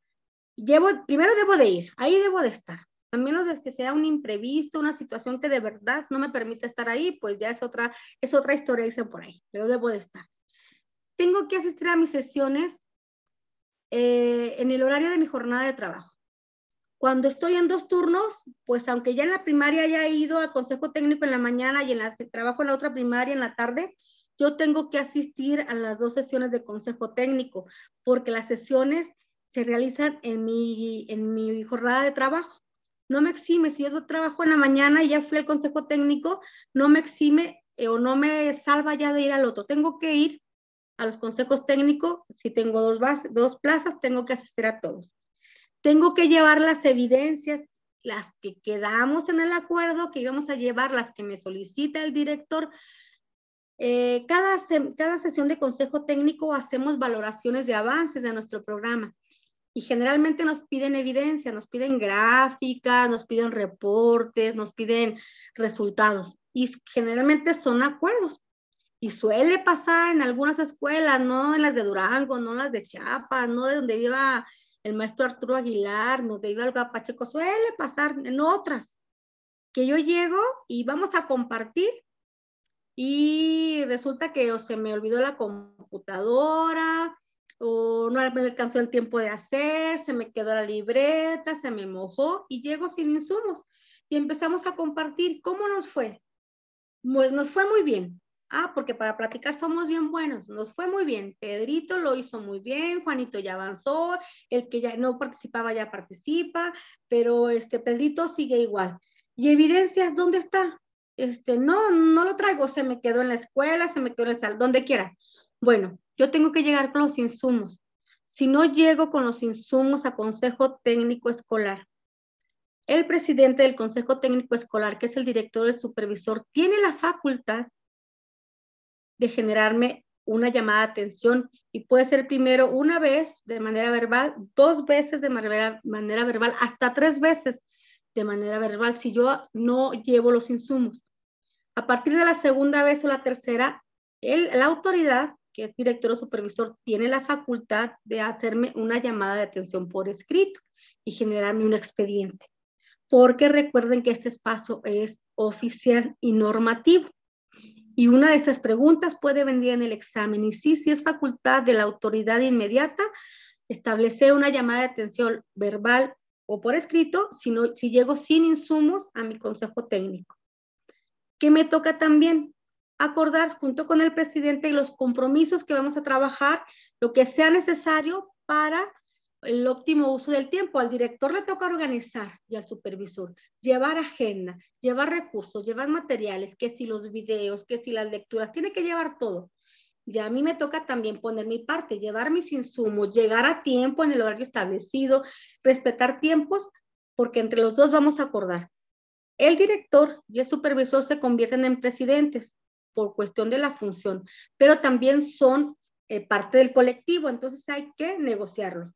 Llevo, primero debo de ir, ahí debo de estar. A menos de que sea un imprevisto, una situación que de verdad no me permite estar ahí, pues ya es otra, es otra historia, dicen por ahí, pero debo de estar. Tengo que asistir a mis sesiones eh, en el horario de mi jornada de trabajo. Cuando estoy en dos turnos, pues aunque ya en la primaria haya ido al consejo técnico en la mañana y en la trabajo en la otra primaria en la tarde, yo tengo que asistir a las dos sesiones de consejo técnico, porque las sesiones se realizan en mi, en mi jornada de trabajo. No me exime, si yo trabajo en la mañana y ya fui al consejo técnico, no me exime eh, o no me salva ya de ir al otro. Tengo que ir a los consejos técnicos, si tengo dos, dos plazas, tengo que asistir a todos. Tengo que llevar las evidencias, las que quedamos en el acuerdo, que íbamos a llevar, las que me solicita el director. Eh, cada, cada sesión de consejo técnico hacemos valoraciones de avances de nuestro programa y generalmente nos piden evidencia, nos piden gráficas, nos piden reportes, nos piden resultados y generalmente son acuerdos. Y suele pasar en algunas escuelas, no en las de Durango, no en las de Chiapas, no de donde viva el maestro Arturo Aguilar, no de viva el Pacheco, suele pasar en otras, que yo llego y vamos a compartir y resulta que o se me olvidó la computadora o no me alcanzó el tiempo de hacer, se me quedó la libreta, se me mojó y llego sin insumos y empezamos a compartir cómo nos fue. Pues nos fue muy bien. Ah, porque para platicar somos bien buenos. Nos fue muy bien. Pedrito lo hizo muy bien, Juanito ya avanzó, el que ya no participaba ya participa, pero este Pedrito sigue igual. ¿Y evidencias dónde está? Este, no, no lo traigo, se me quedó en la escuela, se me quedó en el salón, donde quiera. Bueno, yo tengo que llegar con los insumos. Si no llego con los insumos a Consejo Técnico Escolar, el presidente del Consejo Técnico Escolar, que es el director del supervisor, tiene la facultad de generarme una llamada de atención y puede ser primero una vez de manera verbal, dos veces de manera, manera verbal, hasta tres veces de manera verbal si yo no llevo los insumos. A partir de la segunda vez o la tercera, el, la autoridad, que es director o supervisor, tiene la facultad de hacerme una llamada de atención por escrito y generarme un expediente. Porque recuerden que este espacio es oficial y normativo. Y una de estas preguntas puede venir en el examen. Y sí, si es facultad de la autoridad inmediata, establecer una llamada de atención verbal o por escrito si, no, si llego sin insumos a mi consejo técnico. ¿Qué me toca también? Acordar junto con el presidente los compromisos que vamos a trabajar, lo que sea necesario para el óptimo uso del tiempo. Al director le toca organizar y al supervisor, llevar agenda, llevar recursos, llevar materiales, que si los videos, que si las lecturas, tiene que llevar todo. Ya a mí me toca también poner mi parte, llevar mis insumos, llegar a tiempo en el horario establecido, respetar tiempos, porque entre los dos vamos a acordar. El director y el supervisor se convierten en presidentes por cuestión de la función, pero también son eh, parte del colectivo, entonces hay que negociarlo.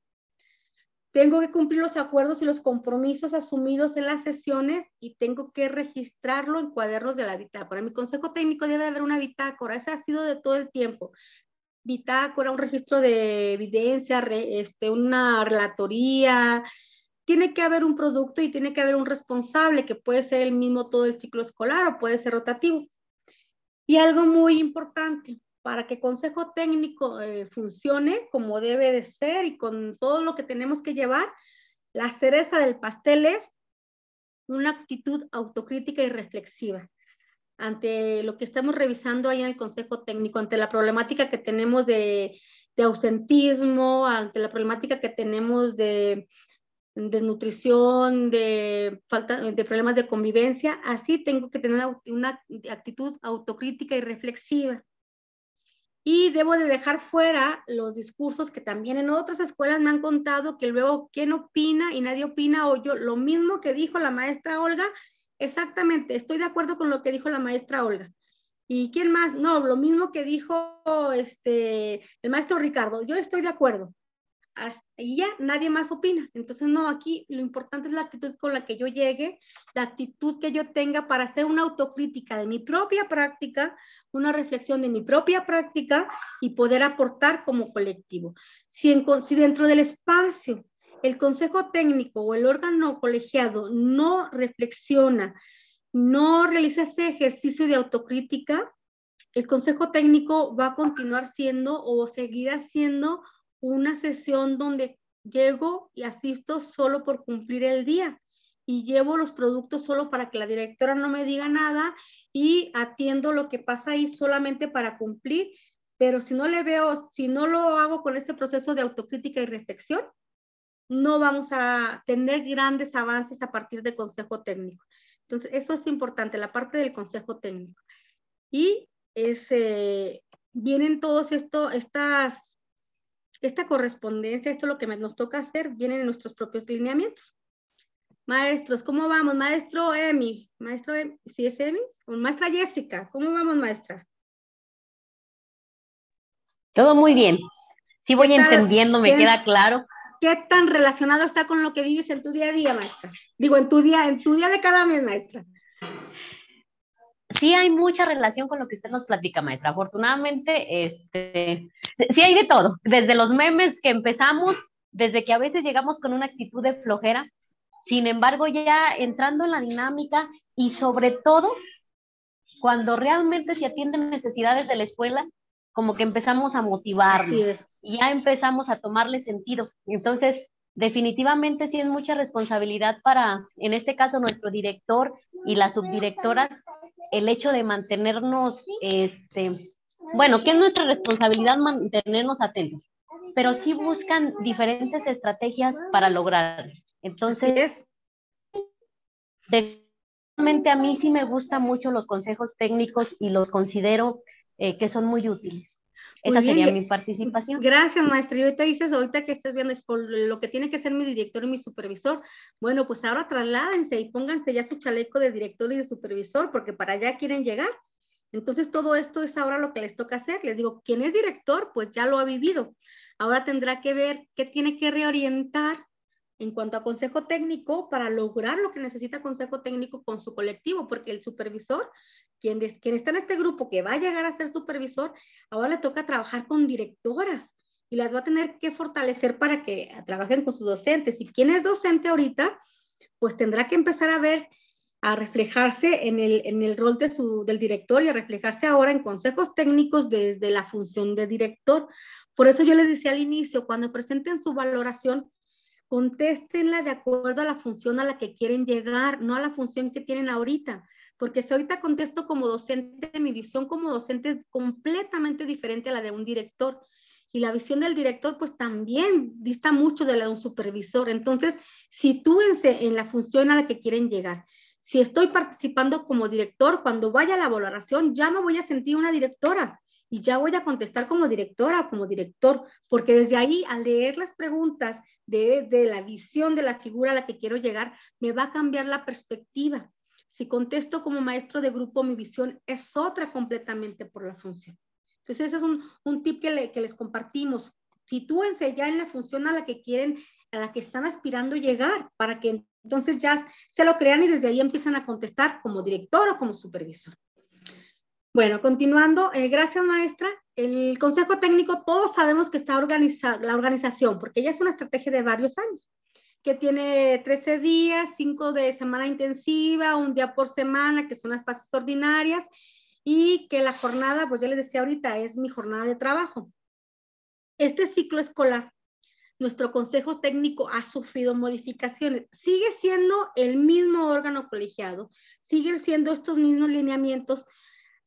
Tengo que cumplir los acuerdos y los compromisos asumidos en las sesiones y tengo que registrarlo en cuadernos de la bitácora. Mi consejo técnico debe haber una bitácora, ese ha sido de todo el tiempo. Bitácora, un registro de evidencia, este, una relatoría, tiene que haber un producto y tiene que haber un responsable que puede ser el mismo todo el ciclo escolar o puede ser rotativo. Y algo muy importante, para que consejo técnico eh, funcione como debe de ser y con todo lo que tenemos que llevar, la cereza del pastel es una actitud autocrítica y reflexiva ante lo que estamos revisando ahí en el consejo técnico, ante la problemática que tenemos de, ausentismo, ante la problemática que tenemos de desnutrición, de problemas de convivencia, así tengo que tener una actitud autocrítica y reflexiva. Y debo de dejar fuera los discursos que también en otras escuelas me han contado que luego, ¿quién opina? Y nadie opina, o yo, lo mismo que dijo la maestra Olga, exactamente, estoy de acuerdo con lo que dijo la maestra Olga. ¿Y quién más? No, lo mismo que dijo este, el maestro Ricardo, yo estoy de acuerdo y ya nadie más opina. Entonces, no, aquí lo importante es la actitud con la que yo llegue, la actitud que yo tenga para hacer una autocrítica de mi propia práctica, una reflexión de mi propia práctica y poder aportar como colectivo. Si, en, si dentro del espacio el consejo técnico o el órgano colegiado no reflexiona, no realiza ese ejercicio de autocrítica, el consejo técnico va a continuar siendo o seguirá siendo una sesión donde llego y asisto solo por cumplir el día y llevo los productos solo para que la directora no me diga nada y atiendo lo que pasa ahí solamente para cumplir, pero si no le veo, si no lo hago con este proceso de autocrítica y reflexión, no vamos a tener grandes avances a partir del consejo técnico. Entonces, eso es importante, la parte del consejo técnico. Y ese, vienen todos esto, estas esta correspondencia, esto es lo que nos toca hacer, viene en nuestros propios lineamientos. Maestros, ¿cómo vamos? Maestro Emi, maestro Emi, ¿sí es Emi? Maestra Jessica, ¿cómo vamos, maestra? Todo muy bien. Sí voy entendiendo, me queda claro. ¿Qué tan relacionado está con lo que vives en tu día a día, maestra? Digo, en tu día, en tu día de cada mes, maestra sí hay mucha relación con lo que usted nos platica, maestra. Afortunadamente, este, sí hay de todo, desde los memes que empezamos, desde que a veces llegamos con una actitud de flojera, sin embargo, ya entrando en la dinámica y sobre todo cuando realmente se atienden necesidades de la escuela, como que empezamos a motivarnos y ya empezamos a tomarle sentido. Entonces, definitivamente sí es mucha responsabilidad para, en este caso, nuestro director y las subdirectoras, el hecho de mantenernos, este, bueno, que es nuestra responsabilidad mantenernos atentos, pero sí buscan diferentes estrategias para lograrlo. Entonces, definitivamente a mí sí me gustan mucho los consejos técnicos y los considero eh, que son muy útiles. Esa sería mi participación. Gracias, maestra. Y ahorita dices, ahorita que estás viendo, es por lo que tiene que ser mi director y mi supervisor. Bueno, pues ahora trasládense y pónganse ya su chaleco de director y de supervisor, porque para allá quieren llegar. Entonces, todo esto es ahora lo que les toca hacer. Les digo, quien es director, pues ya lo ha vivido. Ahora tendrá que ver qué tiene que reorientar en cuanto a consejo técnico para lograr lo que necesita consejo técnico con su colectivo, porque el supervisor quien, quien está en este grupo que va a llegar a ser supervisor, ahora le toca trabajar con directoras y las va a tener que fortalecer para que trabajen con sus docentes. Y quien es docente ahorita, pues tendrá que empezar a ver, a reflejarse en el, en el rol de su, del director y a reflejarse ahora en consejos técnicos desde la función de director. Por eso yo les decía al inicio, cuando presenten su valoración, contéstenla de acuerdo a la función a la que quieren llegar, no a la función que tienen ahorita porque si ahorita contesto como docente, mi visión como docente es completamente diferente a la de un director. Y la visión del director, pues también dista mucho de la de un supervisor. Entonces, sitúense en la función a la que quieren llegar. Si estoy participando como director, cuando vaya a la valoración, ya me voy a sentir una directora y ya voy a contestar como directora o como director, porque desde ahí, al leer las preguntas de, de la visión de la figura a la que quiero llegar, me va a cambiar la perspectiva. Si contesto como maestro de grupo, mi visión es otra completamente por la función. Entonces, ese es un, un tip que, les compartimos. Sitúense ya en la función a la que quieren, a la que están aspirando llegar, para que entonces ya se lo crean y desde ahí empiezan a contestar como director o como supervisor. Bueno, continuando, eh, gracias maestra. El consejo técnico, todos sabemos que está organizada la organización, porque ya es una estrategia de varios años que tiene 13 días, 5 de semana intensiva, un día por semana, que son las fases ordinarias, y que la jornada, pues ya les decía ahorita, es mi jornada de trabajo. Este ciclo escolar, nuestro consejo técnico ha sufrido modificaciones. Sigue siendo el mismo órgano colegiado, siguen siendo estos mismos lineamientos.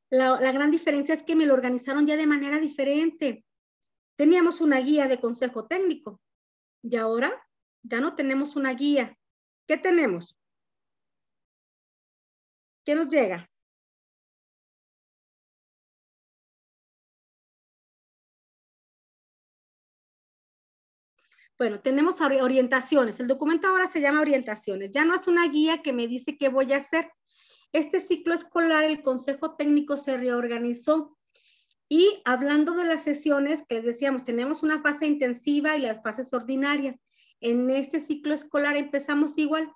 La, la gran diferencia es que me lo organizaron ya de manera diferente. Teníamos una guía de consejo técnico y ahora ya no tenemos una guía. ¿Qué tenemos? ¿Qué nos llega? Bueno, tenemos orientaciones. El documento ahora se llama orientaciones. Ya no es una guía que me dice qué voy a hacer. Este ciclo escolar, el Consejo Técnico se reorganizó. Y hablando de las sesiones, que decíamos, tenemos una fase intensiva y las fases ordinarias. En este ciclo escolar empezamos igual.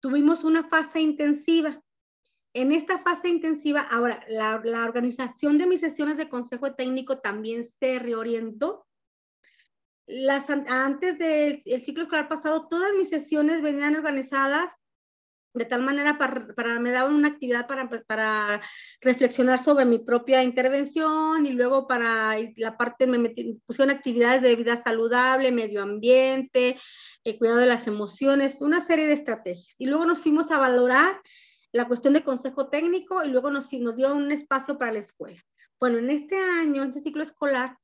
Tuvimos una fase intensiva. En esta fase intensiva, ahora, la, organización de mis sesiones de consejo técnico también se reorientó las, antes del ciclo escolar pasado, todas mis sesiones venían organizadas de tal manera para, para me daban una actividad para, para reflexionar sobre mi propia intervención y luego para la parte, me metí, pusieron actividades de vida saludable, medio ambiente, el cuidado de las emociones, una serie de estrategias. Y luego nos fuimos a valorar la cuestión de consejo técnico y luego nos, nos dio un espacio para la escuela. Bueno, en este año, en este ciclo escolar,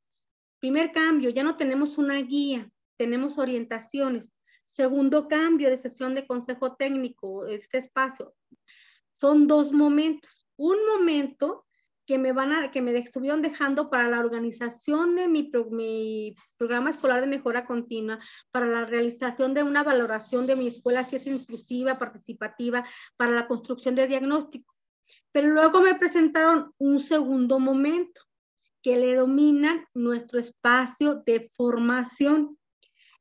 Primer cambio, ya no tenemos una guía, tenemos orientaciones. Segundo cambio de sesión de consejo técnico, este espacio, son dos momentos. Un momento que me van a, que me estuvieron dejando para la organización de mi, mi, programa escolar de mejora continua, para la realización de una valoración de mi escuela, si es inclusiva, participativa, para la construcción de diagnóstico. Pero luego me presentaron un segundo momento, que le dominan nuestro espacio de formación.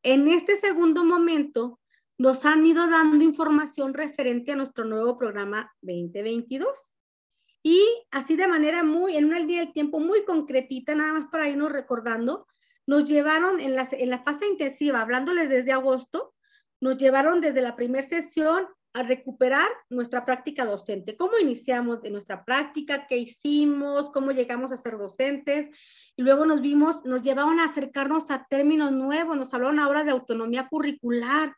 En este segundo momento, nos han ido dando información referente a nuestro nuevo programa 2022. Y así de manera muy, en una línea del tiempo muy concretita, nada más para irnos recordando, nos llevaron en la, en la fase intensiva, hablándoles desde agosto, nos llevaron desde la primera sesión a recuperar nuestra práctica docente. ¿Cómo iniciamos de nuestra práctica? ¿Qué hicimos? ¿Cómo llegamos a ser docentes? Y luego nos vimos, nos llevaron a acercarnos a términos nuevos, nos hablaron ahora de autonomía curricular,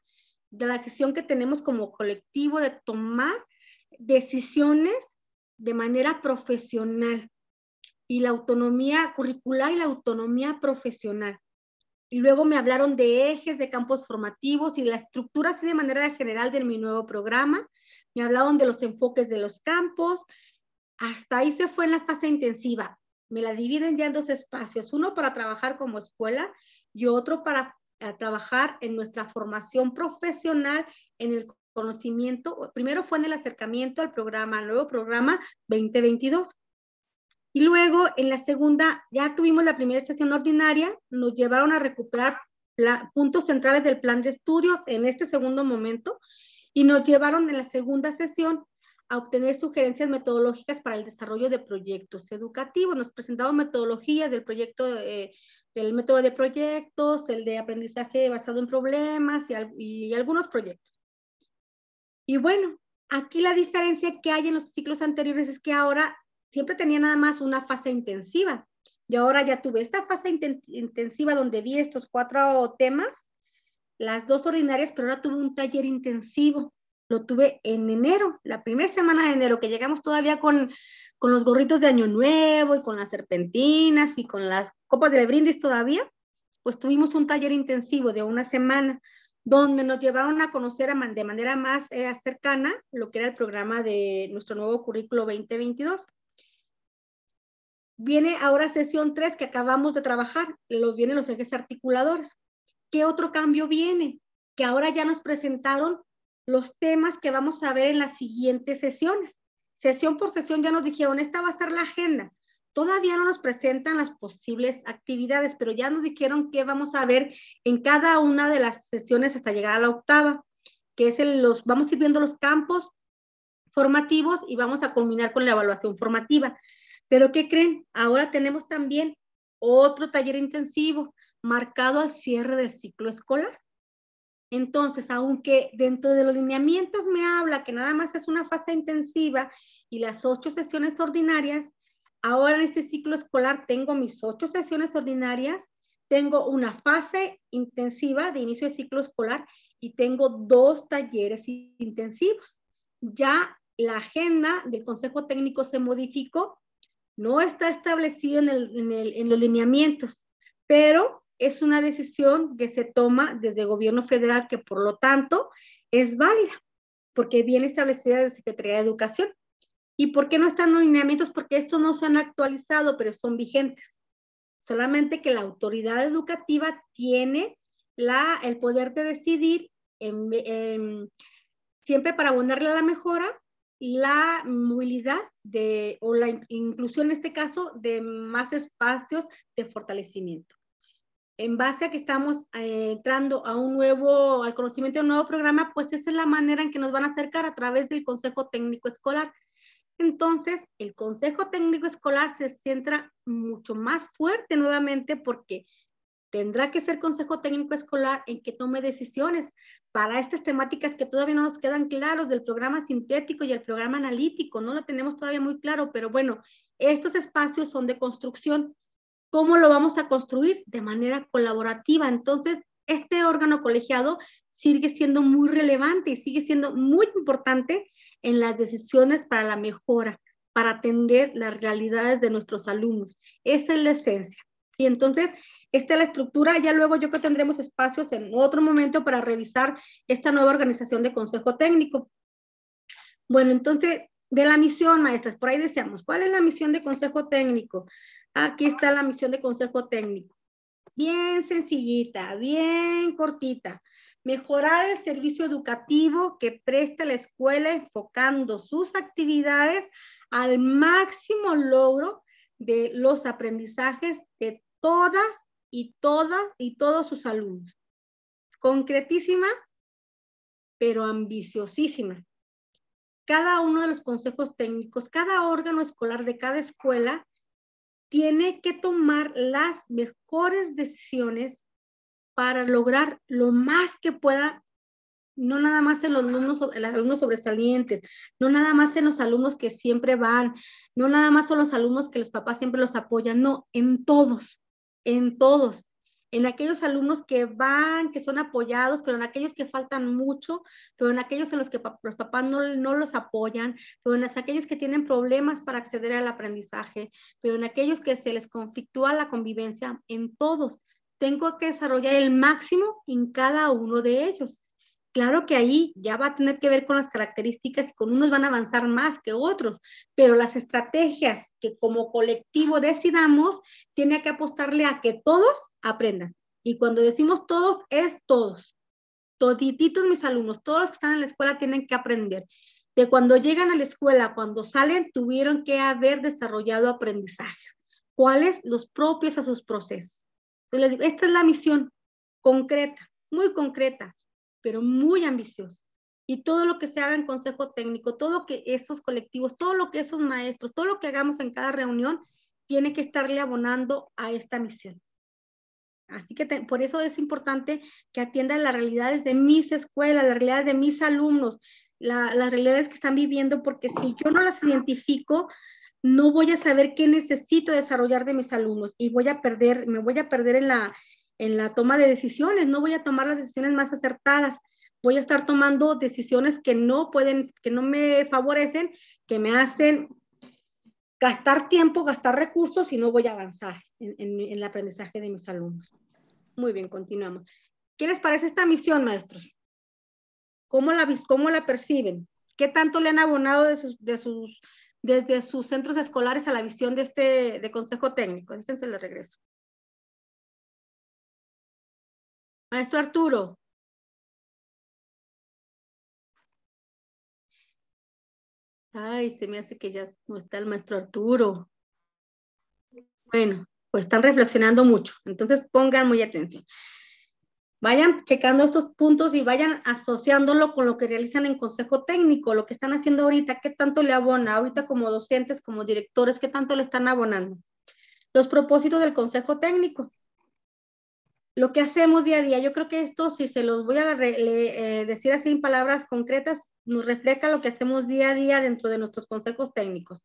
de la decisión que tenemos como colectivo de tomar decisiones de manera profesional y la autonomía curricular y la autonomía profesional y luego me hablaron de ejes, de campos formativos y la estructura así de manera general de mi nuevo programa. Me hablaron de los enfoques de los campos. Hasta ahí se fue en la fase intensiva. Me la dividen ya en dos espacios, uno para trabajar como escuela y otro para eh, trabajar en nuestra formación profesional en el conocimiento. Primero fue en el acercamiento al programa, al nuevo programa 2022. Y luego en la segunda, ya tuvimos la primera sesión ordinaria, nos llevaron a recuperar puntos centrales del plan de estudios en este segundo momento y nos llevaron en la segunda sesión a obtener sugerencias metodológicas para el desarrollo de proyectos educativos. Nos presentaron metodologías del proyecto, del método de proyectos, el de aprendizaje basado en problemas y algunos proyectos. Y bueno, aquí la diferencia que hay en los ciclos anteriores es que ahora siempre tenía nada más una fase intensiva. Y ahora ya tuve esta fase intensiva donde vi estos cuatro temas, las dos ordinarias, pero ahora tuve un taller intensivo. Lo tuve en enero, la primera semana de enero, que llegamos todavía con, con los gorritos de Año Nuevo y con las serpentinas y con las copas de brindis todavía, pues tuvimos un taller intensivo de una semana donde nos llevaron a conocer de manera más eh, cercana lo que era el programa de nuestro nuevo currículo 2022. Viene ahora sesión 3 que acabamos de trabajar, los vienen los ejes articuladores. ¿Qué otro cambio viene? Que ahora ya nos presentaron los temas que vamos a ver en las siguientes sesiones. Sesión por sesión ya nos dijeron, esta va a ser la agenda. Todavía no nos presentan las posibles actividades, pero ya nos dijeron que vamos a ver en cada una de las sesiones hasta llegar a la octava, que es el, los, vamos a ir viendo los campos formativos y vamos a culminar con la evaluación formativa. Pero ¿qué creen? Ahora tenemos también otro taller intensivo marcado al cierre del ciclo escolar. Entonces, aunque dentro de los lineamientos me habla que nada más es una fase intensiva y las ocho sesiones ordinarias, ahora en este ciclo escolar tengo mis ocho sesiones ordinarias, tengo una fase intensiva de inicio de ciclo escolar y tengo dos talleres intensivos. Ya la agenda del Consejo Técnico se modificó, no está establecido en, los lineamientos, pero es una decisión que se toma desde el gobierno federal que por lo tanto es válida, porque viene establecida desde Secretaría de Educación. ¿Y por qué no están los lineamientos? Porque estos no se han actualizado, pero son vigentes. Solamente que la autoridad educativa tiene la, el poder de decidir siempre para abonarle a la mejora la movilidad de, o la inclusión en este caso de más espacios de fortalecimiento en base a que estamos eh, entrando a un nuevo, al conocimiento de un nuevo programa, pues esa es la manera en que nos van a acercar a través del Consejo Técnico Escolar. Entonces, el Consejo Técnico Escolar se centra mucho más fuerte nuevamente porque tendrá que ser Consejo Técnico Escolar en que tome decisiones para estas temáticas que todavía no nos quedan claros del programa sintético y el programa analítico, no lo tenemos todavía muy claro, pero bueno, estos espacios son de construcción ¿Cómo lo vamos a construir? De manera colaborativa. Entonces, este órgano colegiado sigue siendo muy relevante y sigue siendo muy importante en las decisiones para la mejora, para atender las realidades de nuestros alumnos. Esa es la esencia. Y entonces, esta es la estructura. Ya luego yo creo que tendremos espacios en otro momento para revisar esta nueva organización de consejo técnico. Bueno, entonces, de la misión, maestras, por ahí deseamos, ¿cuál es la misión de consejo técnico? Aquí está la misión de consejo técnico. Bien sencillita, bien cortita. Mejorar el servicio educativo que presta la escuela enfocando sus actividades al máximo logro de los aprendizajes de todas y todas y todos sus alumnos. Concretísima, pero ambiciosísima. Cada uno de los consejos técnicos, cada órgano escolar de cada escuela tiene que tomar las mejores decisiones para lograr lo más que pueda, no nada más en los alumnos, en los alumnos sobresalientes, no nada más en los alumnos que siempre van, no nada más son los alumnos que los papás siempre los apoyan, no, en todos, en todos en aquellos alumnos que van, que son apoyados, pero en aquellos que faltan mucho, pero en aquellos en los que los papás no, no los apoyan, pero en aquellos que tienen problemas para acceder al aprendizaje, pero en aquellos que se les conflictúa la convivencia, en todos. Tengo que desarrollar el máximo en cada uno de ellos. Claro que ahí ya va a tener que ver con las características y con unos van a avanzar más que otros, pero las estrategias que como colectivo decidamos, tiene que apostarle a que todos aprendan. Y cuando decimos todos, es todos. Todititos mis alumnos, todos los que están en la escuela tienen que aprender. De cuando llegan a la escuela, cuando salen, tuvieron que haber desarrollado aprendizajes. ¿Cuáles? Los propios a sus procesos. Esta es la misión concreta, muy concreta pero muy ambiciosa. Y todo lo que se haga en consejo técnico, todo que esos colectivos, todo lo que esos maestros, todo lo que hagamos en cada reunión, tiene que estarle abonando a esta misión. Así que por eso es importante que atiendan las realidades de mis escuelas, las realidades de mis alumnos, las realidades que están viviendo, porque si yo no las identifico, no voy a saber qué necesito desarrollar de mis alumnos y voy a perder, me voy a perder en la, en la toma de decisiones, no voy a tomar las decisiones más acertadas, voy a estar tomando decisiones que no pueden, que no me favorecen, que me hacen gastar tiempo, gastar recursos y no voy a avanzar en, el aprendizaje de mis alumnos. Muy bien, continuamos. ¿Qué les parece esta misión, maestros? ¿Cómo la, cómo la perciben? ¿Qué tanto le han abonado de sus, de sus, desde sus centros escolares a la visión de este de consejo técnico? Déjense de regreso. Maestro Arturo. Ay, se me hace que ya no está el maestro Arturo. Bueno, pues están reflexionando mucho, entonces pongan muy atención. Vayan checando estos puntos y vayan asociándolo con lo que realizan en consejo técnico, lo que están haciendo ahorita, qué tanto le abona, ahorita como docentes, como directores, qué tanto le están abonando. Los propósitos del consejo técnico lo que hacemos día a día. Yo creo que esto, si se los voy a eh, decir así en palabras concretas, nos refleja lo que hacemos día a día dentro de nuestros consejos técnicos.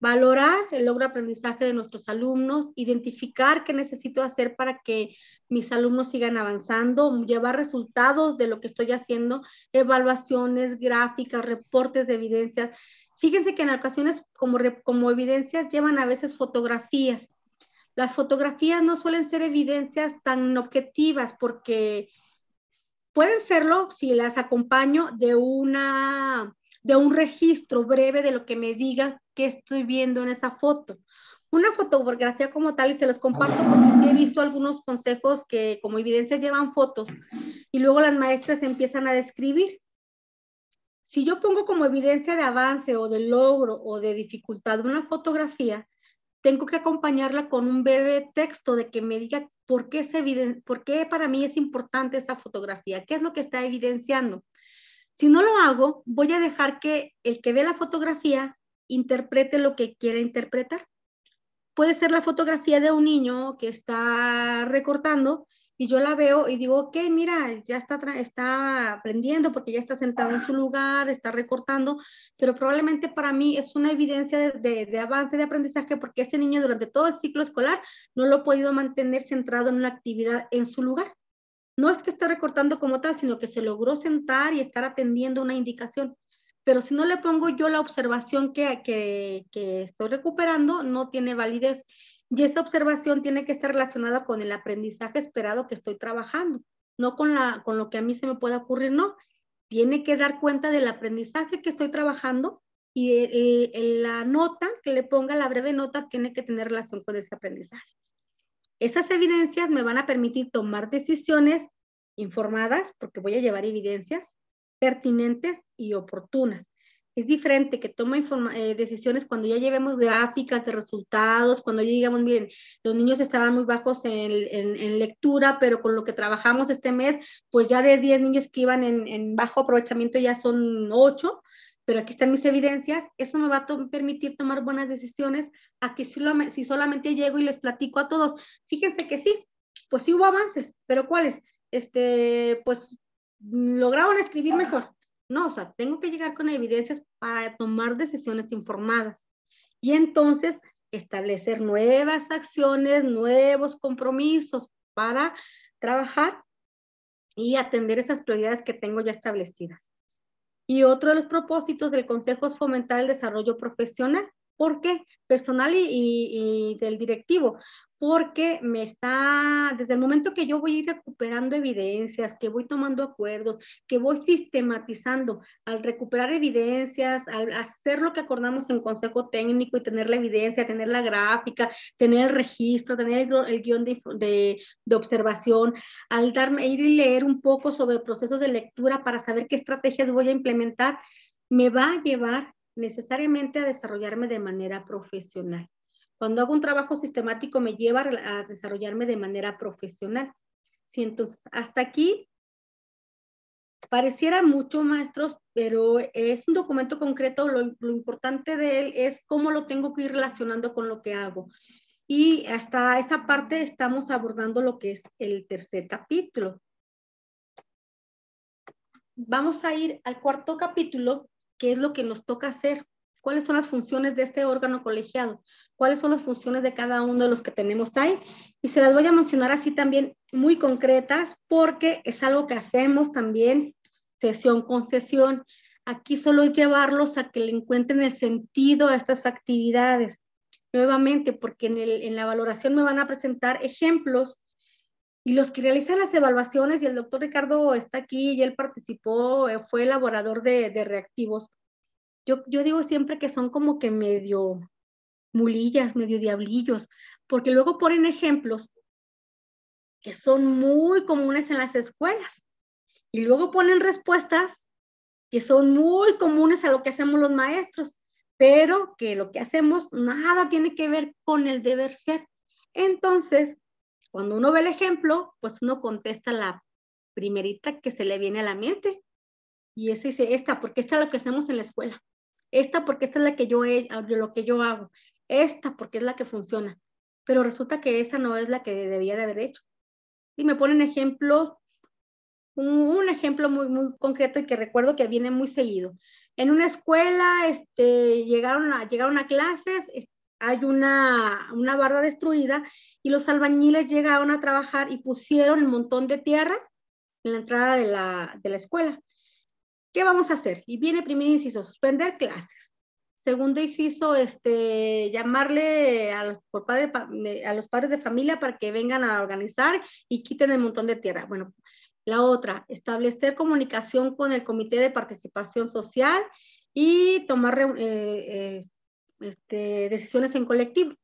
valorar el logro aprendizaje de nuestros alumnos, identificar qué necesito hacer para que mis alumnos sigan avanzando, llevar resultados de lo que estoy haciendo, evaluaciones, gráficas, reportes de evidencias. Fíjense que en ocasiones como, como evidencias llevan a veces fotografías. Las fotografías no suelen ser evidencias tan objetivas porque pueden serlo si las acompaño de una de un registro breve de lo que me diga qué estoy viendo en esa foto. Una fotografía como tal, y se los comparto porque he visto algunos consejos que como evidencia llevan fotos y luego las maestras empiezan a describir. Si yo pongo como evidencia de avance o de logro o de dificultad una fotografía, tengo que acompañarla con un breve texto de que me diga por qué, es por qué para mí es importante esa fotografía, qué es lo que está evidenciando. Si no lo hago, voy a dejar que el que ve la fotografía interprete lo que quiere interpretar. Puede ser la fotografía de un niño que está recortando y yo la veo y digo, ok, mira, ya está, está aprendiendo porque ya está sentado en su lugar, está recortando, pero probablemente para mí es una evidencia de, de, avance de aprendizaje porque ese niño durante todo el ciclo escolar no lo ha podido mantener centrado en una actividad en su lugar. No es que esté recortando como tal, sino que se logró sentar y estar atendiendo una indicación. Pero si no le pongo yo la observación que, que, que estoy recuperando, no tiene validez. Y esa observación tiene que estar relacionada con el aprendizaje esperado que estoy trabajando, no con, la, con lo que a mí se me pueda ocurrir, no. Tiene que dar cuenta del aprendizaje que estoy trabajando y la nota que le ponga, la breve nota, tiene que tener relación con ese aprendizaje. Esas evidencias me van a permitir tomar decisiones informadas, porque voy a llevar evidencias pertinentes y oportunas. Es diferente que toma eh, decisiones cuando ya llevemos gráficas de resultados, cuando ya digamos, miren, los niños estaban muy bajos en, en, lectura, pero con lo que trabajamos este mes, pues ya de 10 niños que iban en, en bajo aprovechamiento ya son 8, pero aquí están mis evidencias, eso me va a permitir tomar buenas decisiones a que si, si solamente llego y les platico a todos. Fíjense que sí, pues sí hubo avances, pero ¿cuáles? Este, pues lograron escribir mejor. No, o sea, tengo que llegar con evidencias para tomar decisiones informadas. Y entonces establecer nuevas acciones, nuevos compromisos para trabajar y atender esas prioridades que tengo ya establecidas. Y otro de los propósitos del Consejo es fomentar el desarrollo profesional. ¿Por qué? Personal y, y del directivo porque me está, desde el momento que yo voy a ir recuperando evidencias, que voy tomando acuerdos, que voy sistematizando, al recuperar evidencias, al hacer lo que acordamos en consejo técnico y tener la evidencia, tener la gráfica, tener el registro, tener el, guion de, de, de, observación, al darme, ir y leer un poco sobre procesos de lectura para saber qué estrategias voy a implementar, me va a llevar necesariamente a desarrollarme de manera profesional. Cuando hago un trabajo sistemático me lleva a desarrollarme de manera profesional. Sí, entonces, hasta aquí pareciera mucho, maestros, pero es un documento concreto. Lo, importante de él es cómo lo tengo que ir relacionando con lo que hago. Y hasta esa parte estamos abordando lo que es el tercer capítulo. Vamos a ir al cuarto capítulo, que es lo que nos toca hacer. ¿Cuáles son las funciones de este órgano colegiado? cuáles son las funciones de cada uno de los que tenemos ahí. Y se las voy a mencionar así también muy concretas porque es algo que hacemos también sesión con sesión. Aquí solo es llevarlos a que le encuentren el sentido a estas actividades. Nuevamente, porque en, el, en la valoración me van a presentar ejemplos y los que realizan las evaluaciones, y el doctor Ricardo está aquí y él participó, eh, fue elaborador de, de reactivos. Yo, yo digo siempre que son como que medio mulillas, medio diablillos, porque luego ponen ejemplos que son muy comunes en las escuelas y luego ponen respuestas que son muy comunes a lo que hacemos los maestros, pero que lo que hacemos nada tiene que ver con el deber ser. Entonces, cuando uno ve el ejemplo, pues uno contesta la primerita que se le viene a la mente. Y ese dice, esta, porque esta es lo que hacemos en la escuela. Esta, porque esta es la que yo, he, lo que yo hago esta porque es la que funciona, pero resulta que esa no es la que debía de haber hecho. Y me ponen ejemplos Un, ejemplo muy, muy concreto y que recuerdo que viene muy seguido. En una escuela este, llegaron, a, llegaron a clases, hay una, una barra destruida y los albañiles llegaron a trabajar y pusieron un montón de tierra en la entrada de la, de la escuela. ¿Qué vamos a hacer? Y viene primer inciso, suspender clases. Segundo inciso, este, llamarle a por padre, a los padres de familia para que vengan a organizar y quiten el montón de tierra. Bueno, la otra, establecer comunicación con el Comité de Participación Social y tomar eh, eh, este, decisiones en colectivo.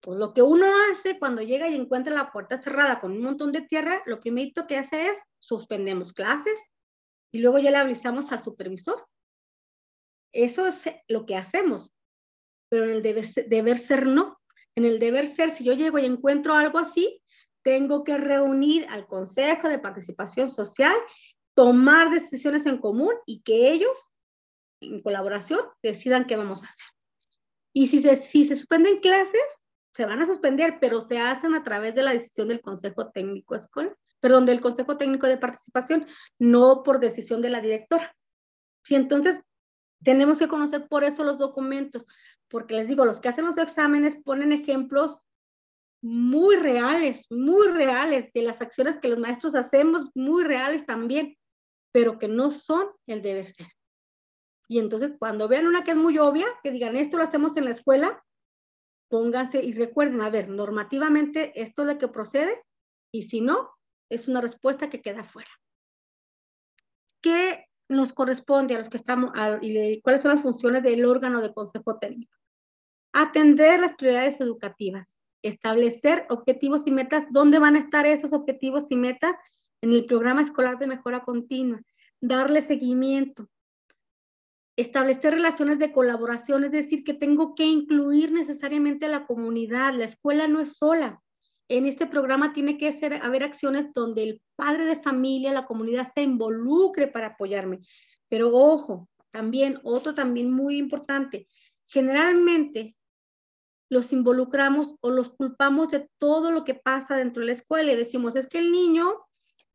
Pues lo que uno hace cuando llega y encuentra la puerta cerrada con un montón de tierra, lo primero que hace es suspendemos clases y luego ya le avisamos al supervisor. Eso es lo que hacemos, pero en el deber ser no. En el deber ser, si yo llego y encuentro algo así, tengo que reunir al Consejo de Participación Social, tomar decisiones en común y que ellos, en colaboración, decidan qué vamos a hacer. Y si se, si se suspenden clases, se van a suspender, pero se hacen a través de la decisión del Consejo Técnico Escolar, perdón, del Consejo Técnico de Participación, no por decisión de la directora. Si entonces tenemos que conocer por eso los documentos, porque les digo, los que hacen los exámenes ponen ejemplos muy reales, muy reales de las acciones que los maestros hacemos, muy reales también, pero que no son el deber ser. Y entonces cuando vean una que es muy obvia, que digan, esto lo hacemos en la escuela, pónganse y recuerden, a ver, normativamente esto es lo que procede y si no, es una respuesta que queda fuera. ¿Qué nos corresponde a los que estamos, y cuáles son las funciones del órgano de consejo técnico? Atender las prioridades educativas, establecer objetivos y metas, dónde van a estar esos objetivos y metas en el programa escolar de mejora continua, darle seguimiento, establecer relaciones de colaboración, es decir, que tengo que incluir necesariamente a la comunidad. La escuela no es sola. En este programa tiene que ser, haber acciones donde el padre de familia, la comunidad se involucre para apoyarme. Pero ojo, también, otro también muy importante, generalmente los involucramos o los culpamos de todo lo que pasa dentro de la escuela y decimos, es que el niño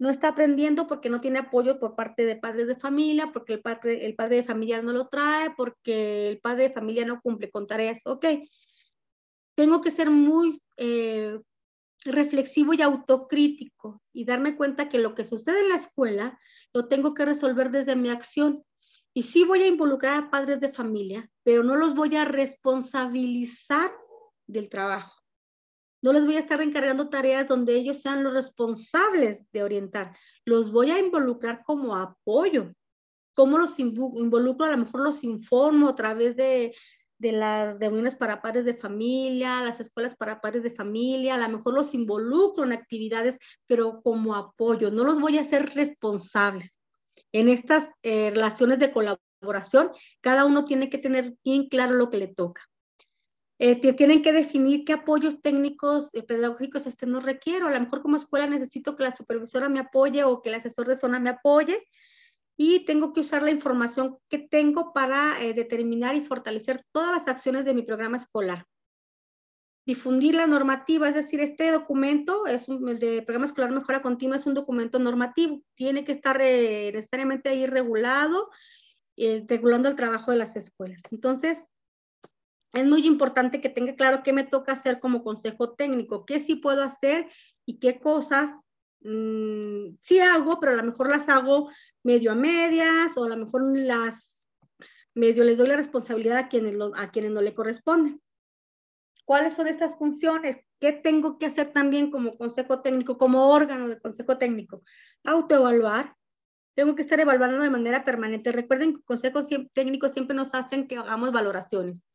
no está aprendiendo porque no tiene apoyo por parte de padres de familia, porque el padre, el padre de familia no lo trae, porque el padre de familia no cumple con tareas. Ok, tengo que ser muy eh, reflexivo y autocrítico y darme cuenta que lo que sucede en la escuela lo tengo que resolver desde mi acción. Y sí voy a involucrar a padres de familia, pero no los voy a responsabilizar del trabajo. No les voy a estar encargando tareas donde ellos sean los responsables de orientar. Los voy a involucrar como apoyo. ¿Cómo los involucro? A lo mejor los informo a través de, de las reuniones para padres de familia, las escuelas para padres de familia, a lo mejor los involucro en actividades, pero como apoyo. No los voy a hacer responsables. En estas eh, relaciones de colaboración, cada uno tiene que tener bien claro lo que le toca. Eh, tienen que definir qué apoyos técnicos y pedagógicos no requiero. A lo mejor como escuela necesito que la supervisora me apoye o que el asesor de zona me apoye y tengo que usar la información que tengo para eh, determinar y fortalecer todas las acciones de mi programa escolar. Difundir la normativa, es decir, este documento, es el de programa escolar mejora continua, es un documento normativo. Tiene que estar eh, necesariamente ahí regulado, regulando el trabajo de las escuelas. Entonces, es muy importante que tenga claro qué me toca hacer como consejo técnico, qué sí puedo hacer y qué cosas mm, sí hago, pero a lo mejor las hago medio a medias o a lo mejor las medio les doy la responsabilidad a quienes, a quienes no le corresponden. ¿Cuáles son estas funciones? ¿Qué tengo que hacer también como consejo técnico, como órgano de consejo técnico? Autoevaluar. Tengo que estar evaluando de manera permanente. Recuerden que consejos técnicos siempre nos hacen que hagamos valoraciones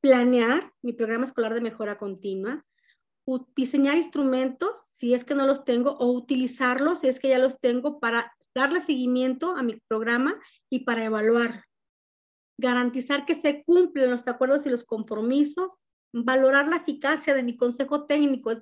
planear mi programa escolar de mejora continua, diseñar instrumentos si es que no los tengo o utilizarlos si es que ya los tengo para darle seguimiento a mi programa y para evaluar. Garantizar que se cumplen los acuerdos y los compromisos, valorar la eficacia de mi consejo técnico.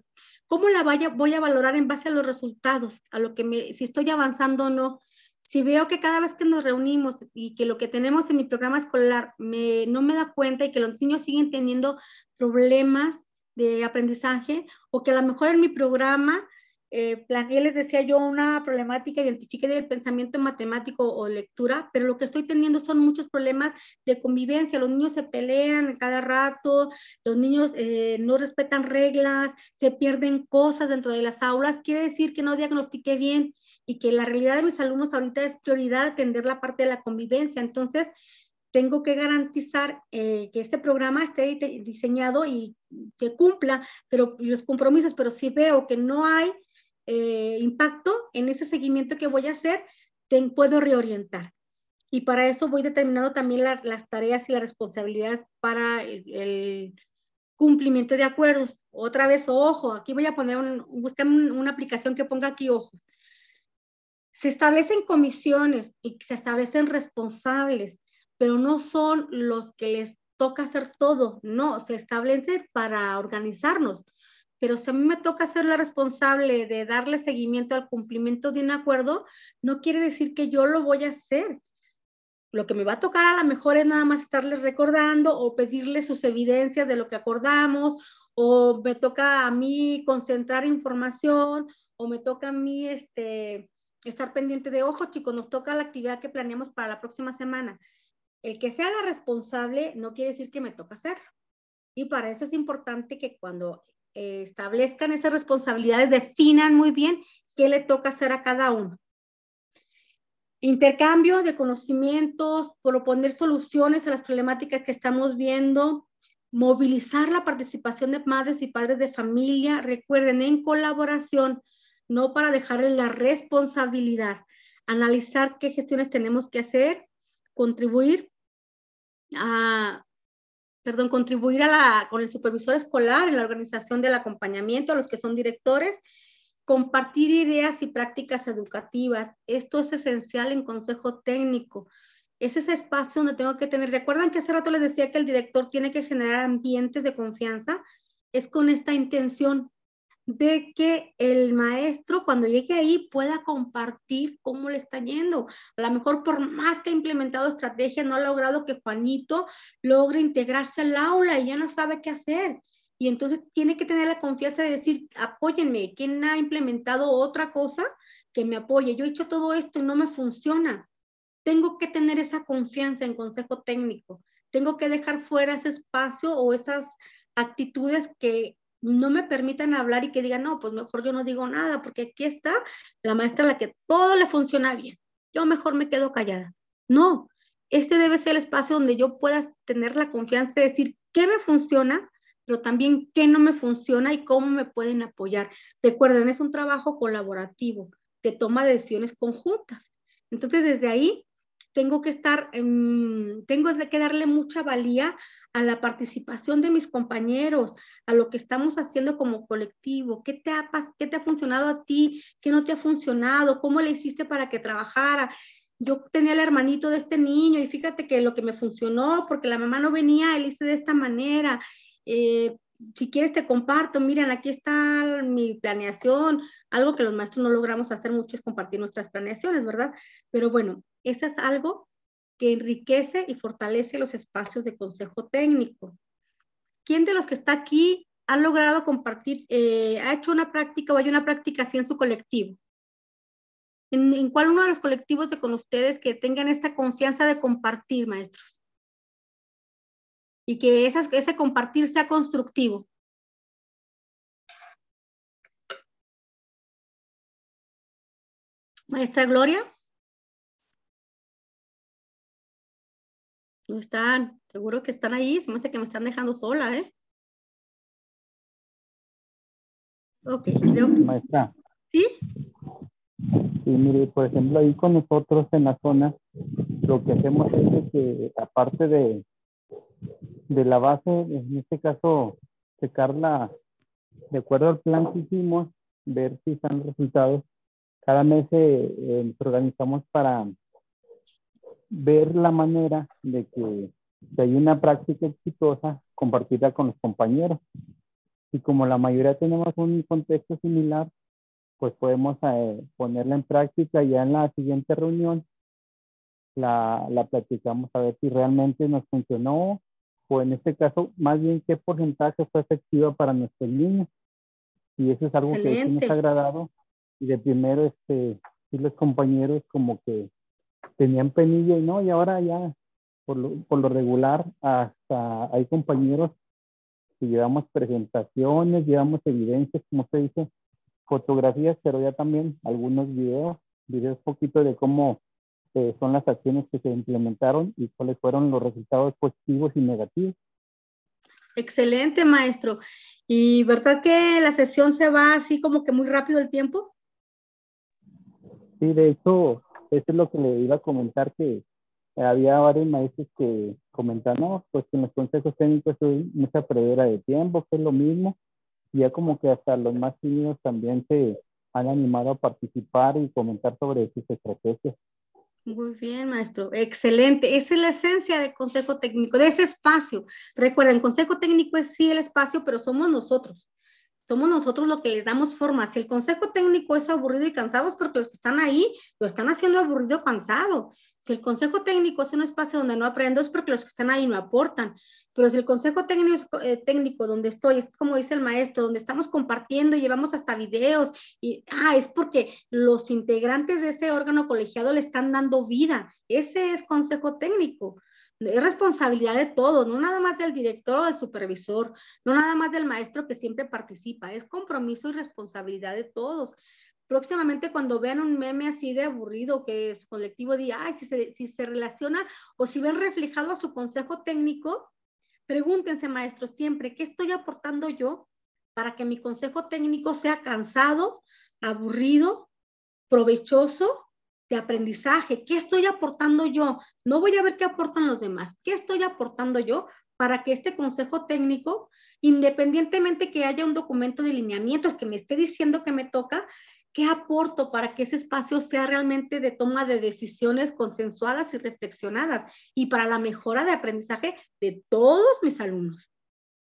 ¿Cómo la vaya, voy a valorar en base a los resultados, a lo que me, si estoy avanzando o no? Si veo que cada vez que nos reunimos y que lo que tenemos en mi programa escolar no me da cuenta y que los niños siguen teniendo problemas de aprendizaje o que a lo mejor en mi programa eh, planeé, les decía yo, una problemática, identifique el pensamiento matemático o lectura, pero lo que estoy teniendo son muchos problemas de convivencia. Los niños se pelean cada rato, los niños eh, no respetan reglas, se pierden cosas dentro de las aulas. Quiere decir que no diagnostiqué bien y que la realidad de mis alumnos ahorita es prioridad atender la parte de la convivencia. Entonces, tengo que garantizar eh, que este programa esté diseñado y que cumpla pero, los compromisos, pero si veo que no hay eh, impacto en ese seguimiento que voy a hacer, puedo reorientar. Y para eso voy determinando también las tareas y las responsabilidades para el, cumplimiento de acuerdos. Otra vez, ojo, aquí voy a poner, un, buscar una aplicación que ponga aquí ojos. Se establecen comisiones y se establecen responsables, pero no son los que les toca hacer todo, no, se establece para organizarnos pero si a mí me toca ser la responsable de darle seguimiento al cumplimiento de un acuerdo, no quiere decir que yo lo voy a hacer. Lo que me va a tocar a lo mejor es nada más estarles recordando o pedirles sus evidencias de lo que acordamos, o me toca a mí concentrar información, o me toca a mí este, estar pendiente de, ojo chicos, nos toca la actividad que planeamos para la próxima semana. El que sea la responsable no quiere decir que me toca hacerlo. Y para eso es importante que cuando eh, establezcan esas responsabilidades, definan muy bien qué le toca hacer a cada uno. Intercambio de conocimientos, proponer soluciones a las problemáticas que estamos viendo, movilizar la participación de madres y padres de familia, recuerden, en colaboración, no para dejarles la responsabilidad, analizar qué gestiones tenemos que hacer, contribuir a perdón, contribuir a la, con el supervisor escolar en la organización del acompañamiento a los que son directores, compartir ideas y prácticas educativas. Esto es esencial en consejo técnico. Es ese espacio donde tengo que tener, recuerdan que hace rato les decía que el director tiene que generar ambientes de confianza, es con esta intención de que el maestro cuando llegue ahí pueda compartir cómo le está yendo. A lo mejor por más que ha implementado estrategias, no ha logrado que Juanito logre integrarse al aula y ya no sabe qué hacer. Y entonces tiene que tener la confianza de decir, apóyenme, ¿quién ha implementado otra cosa que me apoye? Yo he hecho todo esto y no me funciona. Tengo que tener esa confianza en consejo técnico. Tengo que dejar fuera ese espacio o esas actitudes que no me permitan hablar y que digan, no, pues mejor yo no digo nada, porque aquí está la maestra a la que todo le funciona bien. Yo mejor me quedo callada. No, este debe ser el espacio donde yo pueda tener la confianza de decir qué me funciona, pero también qué no me funciona y cómo me pueden apoyar. Recuerden, es un trabajo colaborativo, de toma de decisiones conjuntas. Entonces, desde ahí tengo que estar, tengo que darle mucha valía a la participación de mis compañeros, a lo que estamos haciendo como colectivo, qué te ha, qué te ha funcionado a ti, qué no te ha funcionado, cómo le hiciste para que trabajara. Yo tenía el hermanito de este niño y fíjate que lo que me funcionó, porque la mamá no venía, él hice de esta manera. Eh, si quieres te comparto, miren, aquí está mi planeación, algo que los maestros no logramos hacer mucho es compartir nuestras planeaciones, ¿verdad? Pero bueno, eso es algo que enriquece y fortalece los espacios de consejo técnico. ¿Quién de los que está aquí ha logrado compartir, eh, ha hecho una práctica o hay una práctica así en su colectivo? ¿En, cuál uno de los colectivos de con ustedes que tengan esta confianza de compartir, maestros? Y que ese compartir sea constructivo. Maestra Gloria. No están, seguro que están ahí, se me hace que me están dejando sola, ¿eh? Ok, creo que... Maestra. ¿Sí? Sí, mire, por ejemplo, ahí con nosotros en la zona, lo que hacemos es que, aparte de, de la base, en este caso, checarla de acuerdo al plan que hicimos, ver si están resultados. Cada mes eh, eh, nos organizamos para ver la manera de que si hay una práctica exitosa, compartirla con los compañeros. Y como la mayoría tenemos un contexto similar, pues podemos eh, ponerla en práctica ya en la siguiente reunión. La, la platicamos a ver si realmente nos funcionó o en este caso, más bien qué porcentaje fue efectivo para nuestros niños. Y eso es algo que nos ha agradado y de primero, este, y los compañeros como que tenían penilla y no, y ahora ya, por lo, por lo regular, hasta hay compañeros que llevamos presentaciones, llevamos evidencias, como se dice, fotografías, pero ya también algunos videos, videos poquito de cómo eh, son las acciones que se implementaron y cuáles fueron los resultados positivos y negativos. Excelente, maestro. ¿Y verdad que la sesión se va así como que muy rápido el tiempo? Sí, de hecho, eso es lo que le iba a comentar, que había varios maestros que comentaban, no, pues en los consejos técnicos hay mucha prevedera de tiempo, que es lo mismo, y ya como que hasta los más tímidos también se han animado a participar y comentar sobre sus estrategias. Muy bien, maestro. Excelente. Esa es la esencia del consejo técnico, de ese espacio. Recuerden, consejo técnico es sí el espacio, pero somos nosotros. Somos nosotros los que le damos forma. Si el consejo técnico es aburrido y cansado, es porque los que están ahí lo están haciendo aburrido y cansado. Si el consejo técnico es un espacio donde no aprendo, es porque los que están ahí no aportan. Pero si el consejo técnico, eh, técnico donde estoy, es como dice el maestro, donde estamos compartiendo llevamos hasta videos, y ah, es porque los integrantes de ese órgano colegiado le están dando vida. Ese es consejo técnico. Es responsabilidad de todos, no nada más del director o del supervisor, no nada más del maestro que siempre participa, es compromiso y responsabilidad de todos. Próximamente cuando vean un meme así de aburrido que es colectivo diga, ay, si se, si se relaciona o si ven reflejado a su consejo técnico, pregúntense, maestros, siempre, ¿qué estoy aportando yo para que mi consejo técnico sea cansado, aburrido, provechoso de aprendizaje? ¿Qué estoy aportando yo? No voy a ver qué aportan los demás. ¿Qué estoy aportando yo para que este consejo técnico, independientemente que haya un documento de lineamientos que me esté diciendo que me toca, ¿Qué aporto para que ese espacio sea realmente de toma de decisiones consensuadas y reflexionadas y para la mejora de aprendizaje de todos mis alumnos?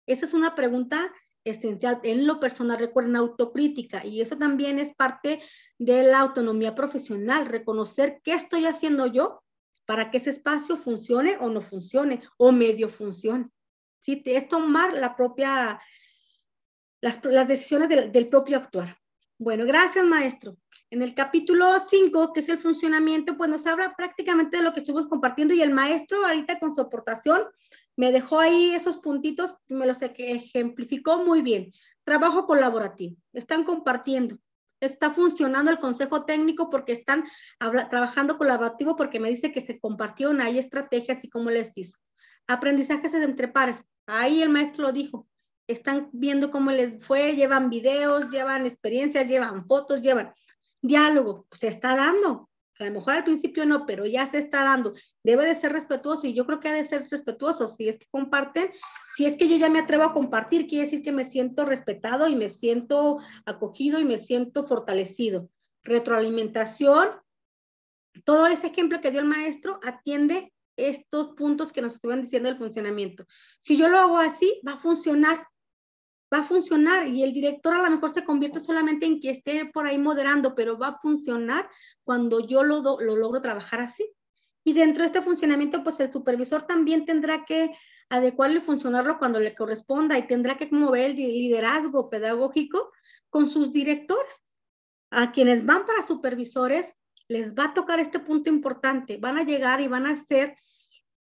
Esa es una pregunta esencial. En lo personal, recuerden autocrítica y eso también es parte de la autonomía profesional, reconocer qué estoy haciendo yo para que ese espacio funcione o no funcione o medio funcione. ¿Sí? Es tomar la propia, las, las decisiones del, del propio actuar. Bueno, gracias, maestro. En el capítulo 5, que es el funcionamiento, pues nos habla prácticamente de lo que estuvimos compartiendo y el maestro ahorita con su aportación me dejó ahí esos puntitos, me los ejemplificó muy bien. Trabajo colaborativo, están compartiendo, está funcionando el consejo técnico porque están trabajando colaborativo porque me dice que se compartieron ahí estrategias y cómo les hizo. Aprendizajes entre pares, ahí el maestro lo dijo, están viendo cómo les fue, llevan videos, llevan experiencias, llevan fotos, llevan diálogo, se está dando. A lo mejor al principio no, pero ya se está dando. Debe de ser respetuoso y yo creo que ha de ser respetuoso. Si es que comparten, si es que yo ya me atrevo a compartir, quiere decir que me siento respetado y me siento acogido y me siento fortalecido. Retroalimentación, todo ese ejemplo que dio el maestro atiende estos puntos que nos estuvieron diciendo del funcionamiento. Si yo lo hago así, va a funcionar va a funcionar y el director a lo mejor se convierte solamente en que esté por ahí moderando, pero va a funcionar cuando yo lo, lo logro trabajar así. Y dentro de este funcionamiento, pues el supervisor también tendrá que adecuarlo y funcionarlo cuando le corresponda y tendrá que mover el liderazgo pedagógico con sus directores. A quienes van para supervisores, les va a tocar este punto importante. Van a llegar y van a ser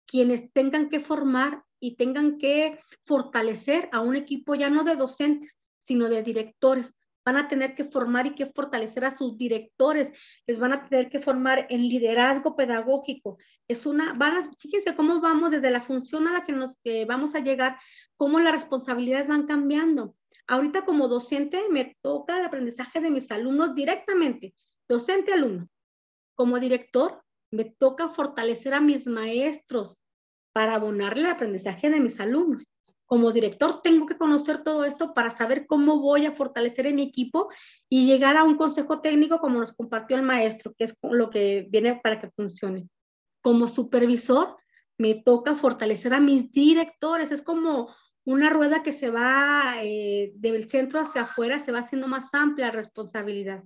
quienes tengan que formar y tengan que fortalecer a un equipo ya no de docentes, sino de directores. Van a tener que formar y que fortalecer a sus directores, les van a tener que formar en liderazgo pedagógico. Es una, van a, fíjense cómo vamos desde la función a la que nos vamos a llegar, cómo las responsabilidades van cambiando. Ahorita como docente me toca el aprendizaje de mis alumnos directamente, docente-alumno. Como director me toca fortalecer a mis maestros, para abonarle el aprendizaje de mis alumnos. Como director tengo que conocer todo esto para saber cómo voy a fortalecer en mi equipo y llegar a un consejo técnico como nos compartió el maestro, que es lo que viene para que funcione. Como supervisor, me toca fortalecer a mis directores. Es como una rueda que se va eh, del centro hacia afuera, se va haciendo más amplia la responsabilidad.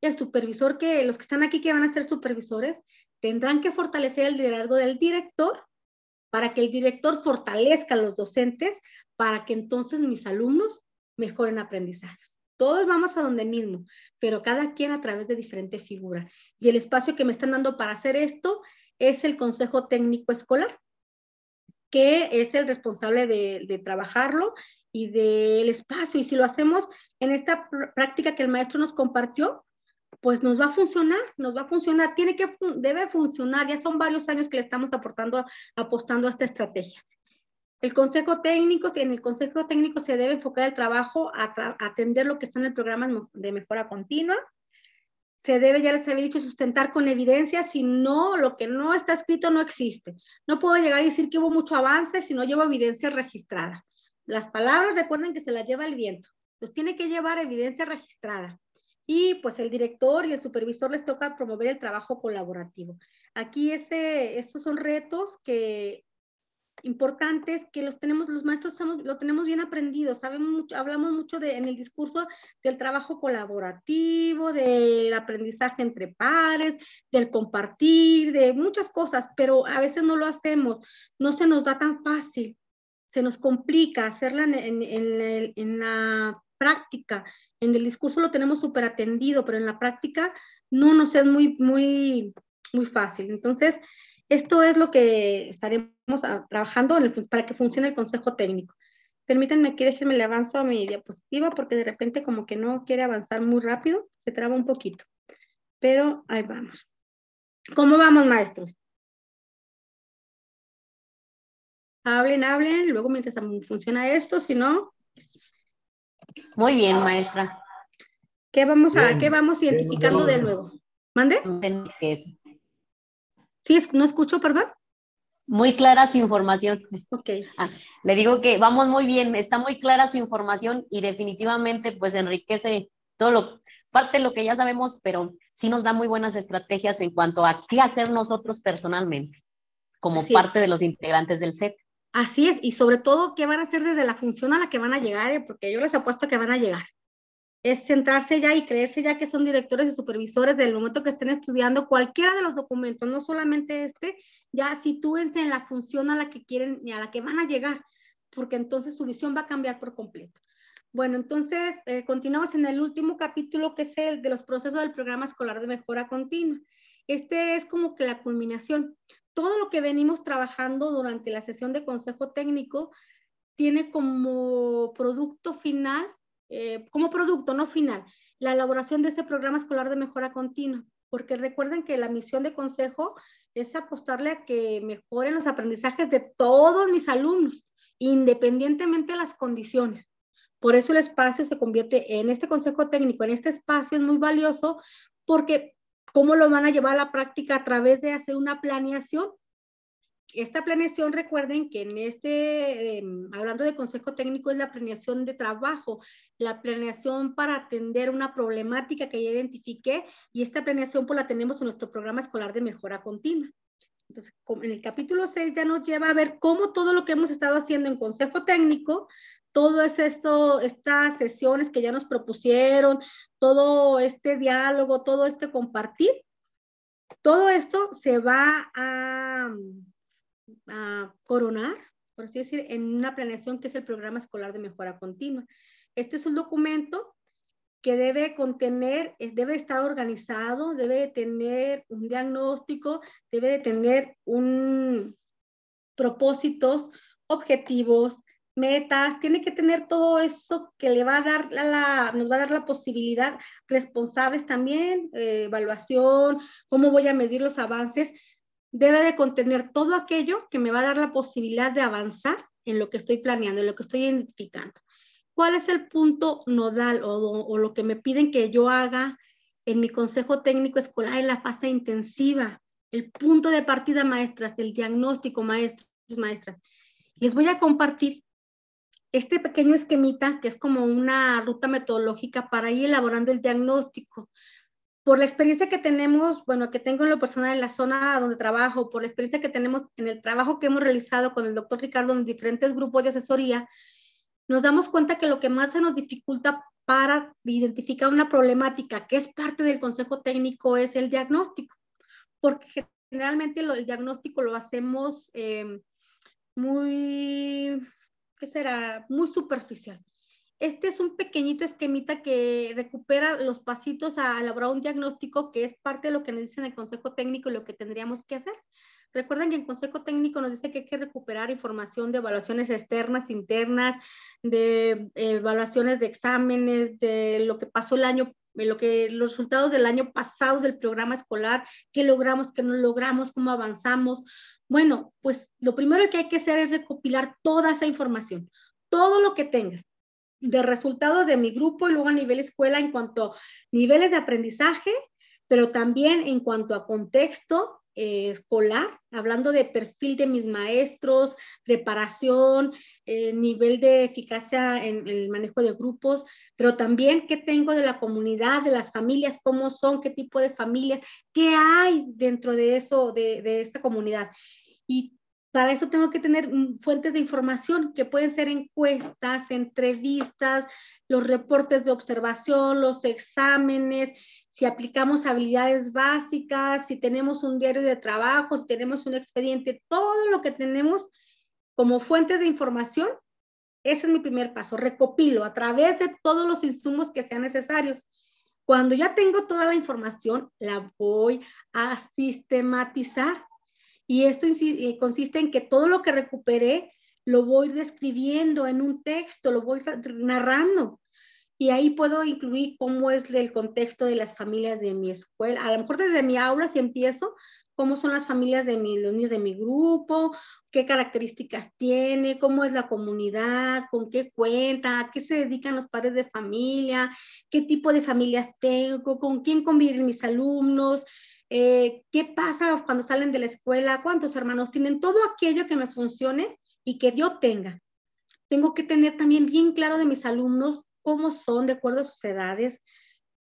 Y el supervisor, que los que están aquí que van a ser supervisores, tendrán que fortalecer el liderazgo del director para que el director fortalezca a los docentes, para que entonces mis alumnos mejoren aprendizajes. Todos vamos a donde mismo, pero cada quien a través de diferente figura. Y el espacio que me están dando para hacer esto es el Consejo Técnico Escolar, que es el responsable de, de trabajarlo y del espacio. Y si lo hacemos en esta práctica que el maestro nos compartió, pues nos va a funcionar, nos va a funcionar, tiene que, debe funcionar, ya son varios años que le estamos aportando, apostando a esta estrategia. El consejo técnico, en el consejo técnico se debe enfocar el trabajo a, atender lo que está en el programa de mejora continua. Se debe, ya les había dicho, sustentar con evidencia, si no, lo que no está escrito no existe. No puedo llegar a decir que hubo mucho avance si no llevo evidencias registradas. Las palabras recuerden que se las lleva el viento. Pues tiene que llevar evidencia registrada. Y pues el director y el supervisor les toca promover el trabajo colaborativo. Aquí ese, estos son retos que importantes que los tenemos, los maestros lo tenemos bien aprendido, sabemos mucho, hablamos mucho de, en el discurso del trabajo colaborativo, del aprendizaje entre pares, del compartir, de muchas cosas, pero a veces no lo hacemos, no se nos da tan fácil, se nos complica hacerla en, en, en la práctica. En el discurso lo tenemos súper atendido, pero en la práctica no nos es muy, muy, muy fácil. Entonces, esto es lo que estaremos trabajando para que funcione el consejo técnico. Permítanme que déjenme le avanzo a mi diapositiva porque de repente como que no quiere avanzar muy rápido, se traba un poquito. Pero ahí vamos. ¿Cómo vamos, maestros? Hablen, hablen, luego mientras funciona esto, si no, muy bien, maestra. ¿Qué vamos a, ¿qué vamos identificando de nuevo? ¿Mande? Sí, no escucho, perdón. Muy clara su información. Ok. Ah, le digo que vamos muy bien, está muy clara su información y definitivamente pues enriquece todo lo, parte de lo que ya sabemos, pero sí nos da muy buenas estrategias en cuanto a qué hacer nosotros personalmente, como parte de los integrantes del set. Así es, y sobre todo, ¿qué van a hacer desde la función a la que van a llegar? Eh? Porque yo les apuesto que van a llegar. Es centrarse ya y creerse ya que son directores y supervisores del momento que estén estudiando cualquiera de los documentos, no solamente este, ya sitúense en la función a la que quieren y a la que van a llegar, porque entonces su visión va a cambiar por completo. Bueno, entonces eh, continuamos en el último capítulo que es el de los procesos del programa escolar de mejora continua. Este es como que la culminación todo lo que venimos trabajando durante la sesión de consejo técnico tiene como producto final, eh, como producto, no final, la elaboración de ese programa escolar de mejora continua. Porque recuerden que la misión de consejo es apostarle a que mejoren los aprendizajes de todos mis alumnos, independientemente de las condiciones. Por eso el espacio se convierte en este consejo técnico, en este espacio es muy valioso porque ¿Cómo lo van a llevar a la práctica? A través de hacer una planeación. Esta planeación, recuerden que en este, em, hablando de consejo técnico, es la planeación de trabajo, la planeación para atender una problemática que ya identifiqué y esta planeación pues la tenemos en nuestro programa escolar de mejora continua. Entonces, en el capítulo 6 ya nos lleva a ver cómo todo lo que hemos estado haciendo en consejo técnico todo es esto, estas sesiones que ya nos propusieron, todo este diálogo, todo este compartir, todo esto se va a, coronar, por así decir, en una planeación que es el programa escolar de mejora continua. Este es un documento que debe contener, debe estar organizado, debe de tener un diagnóstico, debe de tener un propósitos, objetivos, metas, tiene que tener todo eso que le va a dar la, nos va a dar la posibilidad, responsables también, eh, evaluación, cómo voy a medir los avances, debe de contener todo aquello que me va a dar la posibilidad de avanzar en lo que estoy planeando, en lo que estoy identificando. ¿Cuál es el punto nodal o, o lo que me piden que yo haga en mi consejo técnico escolar en la fase intensiva? El punto de partida, maestras, el diagnóstico, maestros, maestras. Les voy a compartir este pequeño esquemita, que es como una ruta metodológica para ir elaborando el diagnóstico. Por la experiencia que tenemos, bueno, que tengo en lo personal en la zona donde trabajo, por la experiencia que tenemos en el trabajo que hemos realizado con el doctor Ricardo en diferentes grupos de asesoría, nos damos cuenta que lo que más se nos dificulta para identificar una problemática que es parte del consejo técnico es el diagnóstico, porque generalmente el diagnóstico lo hacemos eh, muy ¿qué será? Muy superficial. Este es un pequeñito esquemita que recupera los pasitos a elaborar un diagnóstico que es parte de lo que nos dice en el consejo técnico y lo que tendríamos que hacer. Recuerden que el consejo técnico nos dice que hay que recuperar información de evaluaciones externas, internas, de eh, evaluaciones de exámenes, de lo que pasó el año lo que los resultados del año pasado del programa escolar, qué logramos, qué no logramos, cómo avanzamos. Bueno, pues lo primero que hay que hacer es recopilar toda esa información, todo lo que tenga de resultados de mi grupo y luego a nivel escuela en cuanto a niveles de aprendizaje, pero también en cuanto a contexto eh, escolar, hablando de perfil de mis maestros, preparación, eh, nivel de eficacia en, el manejo de grupos, pero también qué tengo de la comunidad, de las familias, cómo son, qué tipo de familias, qué hay dentro de eso, de, de esa comunidad. Y para eso tengo que tener mm, fuentes de información que pueden ser encuestas, entrevistas, los reportes de observación, los exámenes, si aplicamos habilidades básicas, si tenemos un diario de trabajo, si tenemos un expediente, todo lo que tenemos como fuentes de información, ese es mi primer paso, recopilo a través de todos los insumos que sean necesarios. Cuando ya tengo toda la información, la voy a sistematizar y esto eh, consiste en que todo lo que recuperé lo voy describiendo en un texto, lo voy narrando. Y ahí puedo incluir cómo es el contexto de las familias de mi escuela. A lo mejor desde mi aula, si empiezo, cómo son las familias de mi, los niños de mi grupo, qué características tiene, cómo es la comunidad, con qué cuenta, a qué se dedican los padres de familia, qué tipo de familias tengo, con quién conviven mis alumnos, eh, qué pasa cuando salen de la escuela, cuántos hermanos tienen, todo aquello que me funcione y que yo tenga. Tengo que tener también bien claro de mis alumnos cómo son de acuerdo a sus edades,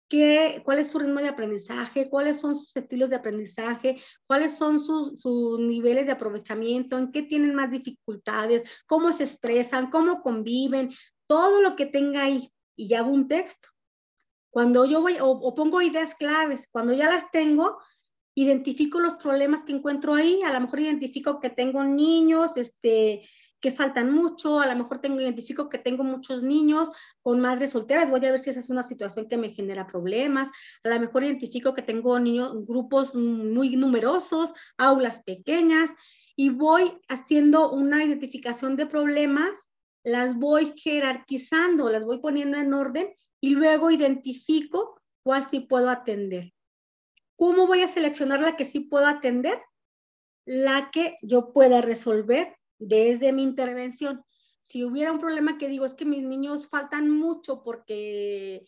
qué, cuál es su ritmo de aprendizaje, cuáles son sus estilos de aprendizaje, cuáles son sus, sus niveles de aprovechamiento, en qué tienen más dificultades, cómo se expresan, cómo conviven, todo lo que tenga ahí y hago un texto. Cuando yo voy o, pongo ideas claves, cuando ya las tengo, identifico los problemas que encuentro ahí, a lo mejor identifico que tengo niños, este, que faltan mucho, a lo mejor tengo, identifico que tengo muchos niños con madres solteras, voy a ver si esa es una situación que me genera problemas, a lo mejor identifico que tengo niños, grupos muy numerosos, aulas pequeñas, y voy haciendo una identificación de problemas, las voy jerarquizando, las voy poniendo en orden y luego identifico cuál sí puedo atender. ¿Cómo voy a seleccionar la que sí puedo atender? La que yo pueda resolver desde mi intervención. Si hubiera un problema que digo, es que mis niños faltan mucho porque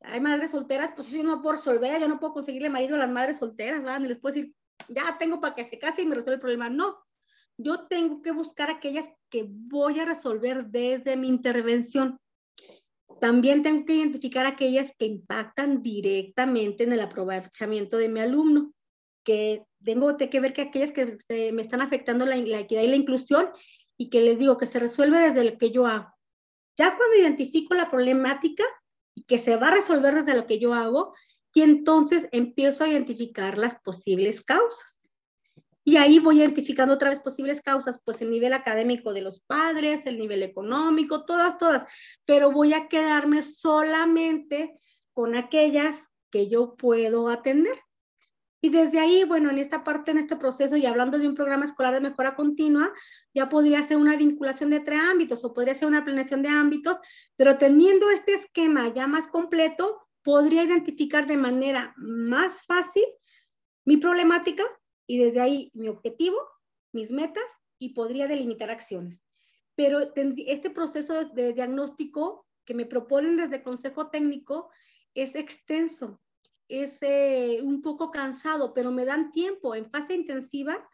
hay madres solteras, pues si no puedo resolver, yo no puedo conseguirle marido a las madres solteras, ¿verdad? Ni les puedo decir, ya tengo para que se case y me resuelve el problema. No, yo tengo que buscar aquellas que voy a resolver desde mi intervención. También tengo que identificar aquellas que impactan directamente en el aprovechamiento de mi alumno, que tengo que ver que aquellas que me están afectando la, la equidad y la inclusión y que les digo que se resuelve desde lo que yo hago. Ya cuando identifico la problemática y que se va a resolver desde lo que yo hago, y entonces empiezo a identificar las posibles causas. Y ahí voy identificando otra vez posibles causas, pues el nivel académico de los padres, el nivel económico, todas, todas, pero voy a quedarme solamente con aquellas que yo puedo atender. Y desde ahí, bueno, en esta parte, en este proceso y hablando de un programa escolar de mejora continua, ya podría ser una vinculación de tres ámbitos o podría ser una planeación de ámbitos, pero teniendo este esquema ya más completo, podría identificar de manera más fácil mi problemática y desde ahí mi objetivo, mis metas y podría delimitar acciones. Pero este proceso de diagnóstico que me proponen desde Consejo Técnico es extenso, es eh, un poco cansado, pero me dan tiempo en fase intensiva.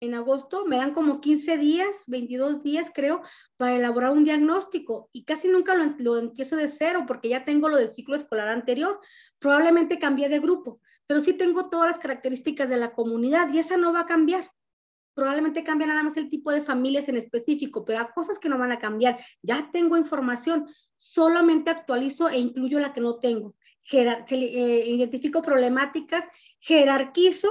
En agosto me dan como 15 días, 22 días creo, para elaborar un diagnóstico y casi nunca lo, lo empiezo de cero porque ya tengo lo del ciclo escolar anterior. Probablemente cambié de grupo, pero sí tengo todas las características de la comunidad y esa no va a cambiar. Probablemente cambia nada más el tipo de familias en específico, pero hay cosas que no van a cambiar. Ya tengo información, solamente actualizo e incluyo la que no tengo. Eh, identifico problemáticas, jerarquizo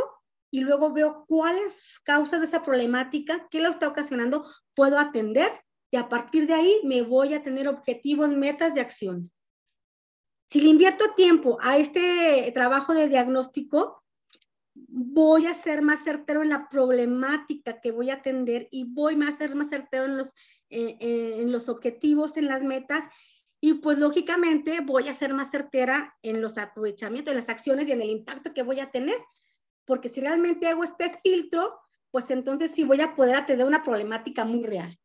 y luego veo cuáles causas de esa problemática, qué lo está ocasionando, puedo atender y a partir de ahí me voy a tener objetivos, metas y acciones. Si le invierto tiempo a este trabajo de diagnóstico, voy a ser más certero en la problemática que voy a atender y voy a ser más certero en los, eh, eh, en los objetivos, en las metas y pues lógicamente voy a ser más certera en los aprovechamientos, en las acciones y en el impacto que voy a tener. Porque si realmente hago este filtro, pues entonces sí voy a poder atender una problemática muy real.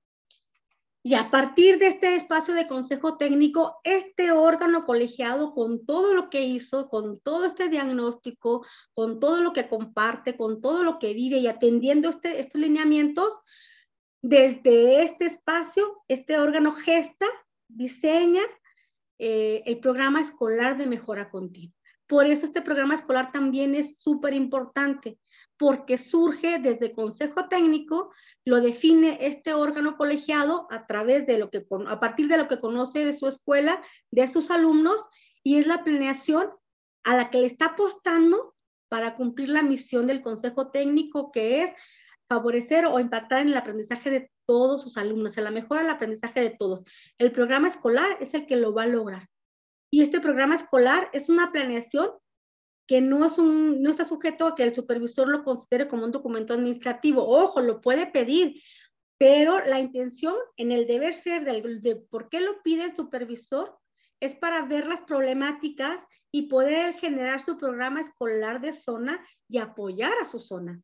Y a partir de este espacio de consejo técnico, este órgano colegiado con todo lo que hizo, con todo este diagnóstico, con todo lo que comparte, con todo lo que vive y atendiendo este, estos lineamientos, desde este espacio, este órgano gesta, diseña eh, el programa escolar de mejora continua. Por eso este programa escolar también es súper importante, porque surge desde Consejo Técnico lo define este órgano colegiado a través de lo que, a partir de lo que conoce de su escuela, de sus alumnos, y es la planeación a la que le está apostando para cumplir la misión del Consejo Técnico, que es favorecer o impactar en el aprendizaje de todos sus alumnos, en la mejora del aprendizaje de todos. El programa escolar es el que lo va a lograr. Y este programa escolar es una planeación que no, es un, no está sujeto a que el supervisor lo considere como un documento administrativo. Ojo, lo puede pedir, pero la intención en el deber ser del, de por qué lo pide el supervisor es para ver las problemáticas y poder generar su programa escolar de zona y apoyar a su zona.